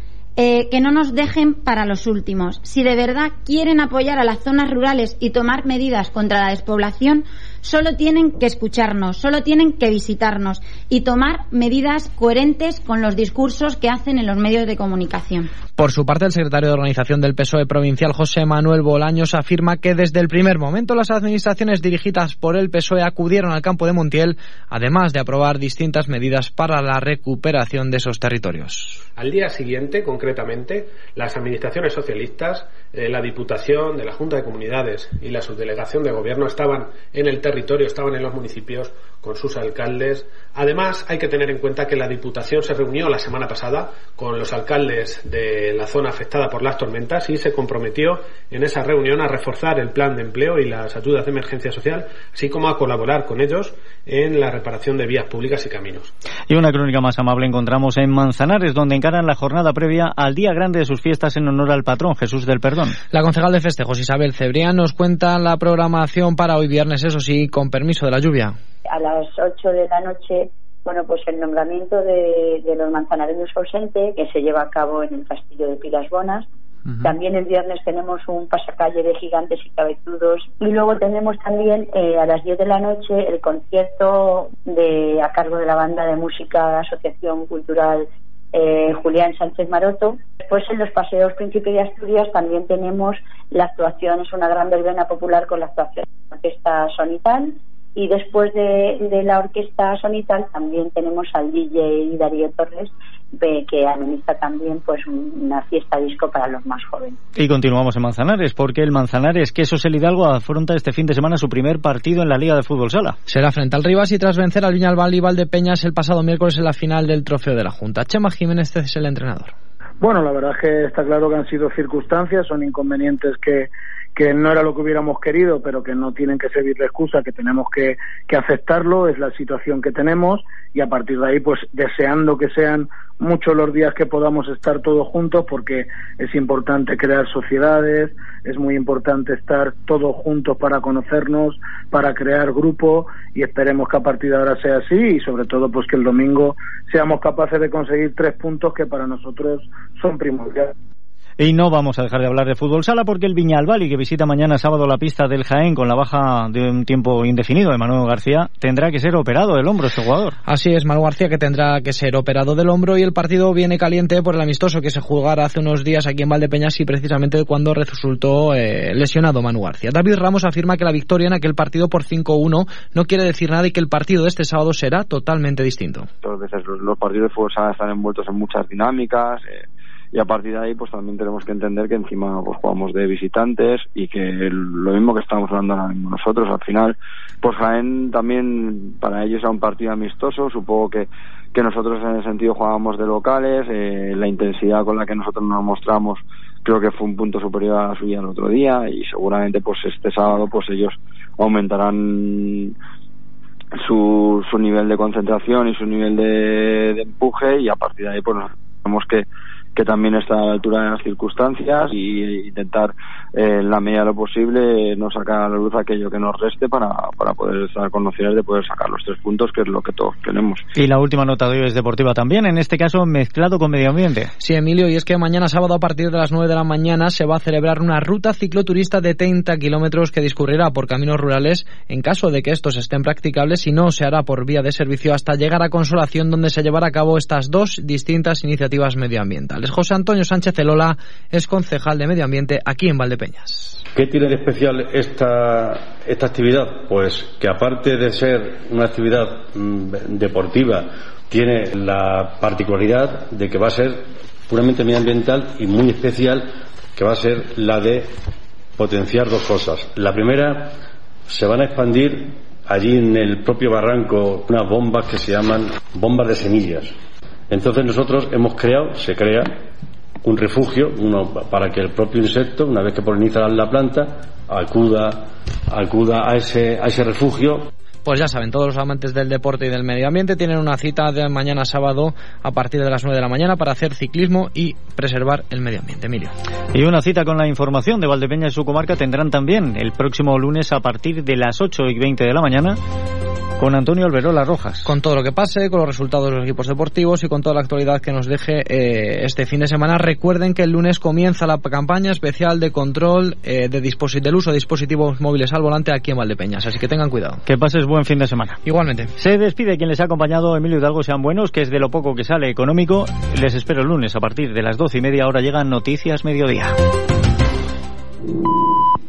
eh, que no nos dejen para los últimos. Si de verdad quieren apoyar a las zonas rurales y tomar medidas contra la despoblación, solo tienen que escucharnos, solo tienen que visitarnos y tomar medidas coherentes con los discursos que hacen en los medios de comunicación. Por su parte, el secretario de Organización del PSOE provincial, José Manuel Bolaños, afirma que desde el primer momento las administraciones dirigidas por el PSOE acudieron al campo de Montiel, además de aprobar distintas medidas para la recuperación de esos territorios. Al día siguiente, concretamente, las administraciones socialistas, eh, la Diputación de la Junta de Comunidades y la Subdelegación de Gobierno estaban en el territorio, estaban en los municipios con sus alcaldes. Además, hay que tener en cuenta que la Diputación se reunió la semana pasada con los alcaldes de la zona afectada por las tormentas y se comprometió en esa reunión a reforzar el plan de empleo y las ayudas de emergencia social, así como a colaborar con ellos en la reparación de vías públicas y caminos. Y una crónica más amable encontramos en Manzanares, donde encaran la jornada previa al día grande de sus fiestas en honor al patrón Jesús del Perdón. La concejal de festejos Isabel Cebrián nos cuenta la programación para hoy viernes, eso sí, con permiso de la lluvia. A las 8 de la noche bueno, pues el nombramiento de, los manzanareños ausentes que se lleva a cabo en el castillo de Pilas Bonas. También el viernes tenemos un pasacalle de gigantes y cabezudos. Y luego tenemos también eh, a las 10 de la noche el concierto de, a cargo de la banda de música Asociación Cultural eh, Julián Sánchez Maroto. Después en los paseos Príncipe de Asturias también tenemos la actuación, es una gran verbena popular con la actuación de la orquesta Sonital y después de, la orquesta sonital también tenemos al DJ Darío Torres que ameniza también pues una fiesta disco para los más jóvenes. Y continuamos en Manzanares, porque el Manzanares Quesos el Hidalgo afronta este fin de semana su primer partido en la Liga de Fútbol Sala. Será frente al Rivas y tras vencer al Viñalbal y Valdepeñas el pasado miércoles en la final del Trofeo de la Junta. Chema Jiménez es el entrenador. Bueno, la verdad es que está claro que han sido circunstancias, son inconvenientes que que no era lo que hubiéramos querido, pero que no tienen que servir de excusa, que tenemos que, que aceptarlo, es la situación que tenemos y a partir de ahí, pues deseando que sean muchos los días que podamos estar todos juntos, porque es importante crear sociedades, es muy importante estar todos juntos para conocernos, para crear grupo y esperemos que a partir de ahora sea así y sobre todo pues que el domingo seamos capaces de conseguir tres puntos que para nosotros son primordiales. Y no vamos a dejar de hablar de fútbol sala porque el Viñalbali, que visita mañana sábado la pista del Jaén con la baja de un tiempo indefinido de Manuel García, tendrá que ser operado del hombro este jugador. Así es, Manuel García que tendrá que ser operado del hombro y el partido viene caliente por el amistoso que se jugara hace unos días aquí en Valdepeñas y precisamente cuando resultó eh, lesionado Manu García. David Ramos afirma que la victoria en aquel partido por 5-1 no quiere decir nada y que el partido de este sábado será totalmente distinto. Todas veces los, partidos de fútbol están envueltos en muchas dinámicas. Eh y a partir de ahí pues también tenemos que entender que encima pues jugamos de visitantes y que lo mismo que estamos hablando ahora mismo nosotros al final pues Jaén también para ellos era un partido amistoso. Supongo que que nosotros en ese sentido jugábamos de locales. Eh, la intensidad con la que nosotros nos mostramos creo que fue un punto superior a la suya el otro día. Y seguramente pues este sábado pues ellos aumentarán su, su nivel de concentración y su nivel de, de empuje. Y a partir de ahí pues tenemos que que también está a la altura de las circunstancias y intentar eh, en la medida de lo posible no sacar a la luz aquello que nos reste para, para poder estar con opciones de poder sacar los tres puntos que es lo que todos tenemos. Y la última nota de hoy es deportiva también, en este caso mezclado con medio ambiente. Sí, Emilio, y es que mañana sábado a partir de las 9 de la mañana se va a celebrar una ruta cicloturista de 30 kilómetros que discurrirá por caminos rurales en caso de que estos estén practicables y no se hará por vía de servicio hasta llegar a Consolación donde se llevará a cabo estas dos distintas iniciativas medioambientales. José Antonio Sánchez Celola es concejal de Medio Ambiente aquí en Valdepeñas. ¿Qué tiene de especial esta, esta actividad? Pues que aparte de ser una actividad mm, deportiva, tiene la particularidad de que va a ser puramente medioambiental y muy especial, que va a ser la de potenciar dos cosas. La primera, se van a expandir allí en el propio barranco unas bombas que se llaman bombas de semillas. Entonces nosotros hemos creado, se crea, un refugio uno, para que el propio insecto, una vez que poliniza la planta, acuda, acuda a ese, a ese refugio pues ya saben, todos los amantes del deporte y del medio ambiente tienen una cita de mañana sábado a partir de las 9 de la mañana para hacer ciclismo y preservar el medio ambiente. Emilio. Y una cita con la información de Valdepeña y su comarca tendrán también el próximo lunes a partir de las 8 y 20 de la mañana con Antonio Alberola Rojas. Con todo lo que pase, con los resultados de los equipos deportivos y con toda la actualidad que nos deje eh, este fin de semana. Recuerden que el lunes comienza la campaña especial de control eh, de del uso de dispositivos móviles al volante aquí en Valdepeñas. Así que tengan cuidado. Que pases buen fin de semana. Igualmente. Se despide quien les ha acompañado, Emilio Hidalgo. Sean buenos, que es de lo poco que sale económico. Les espero el lunes a partir de las doce y media. Ahora llegan Noticias Mediodía.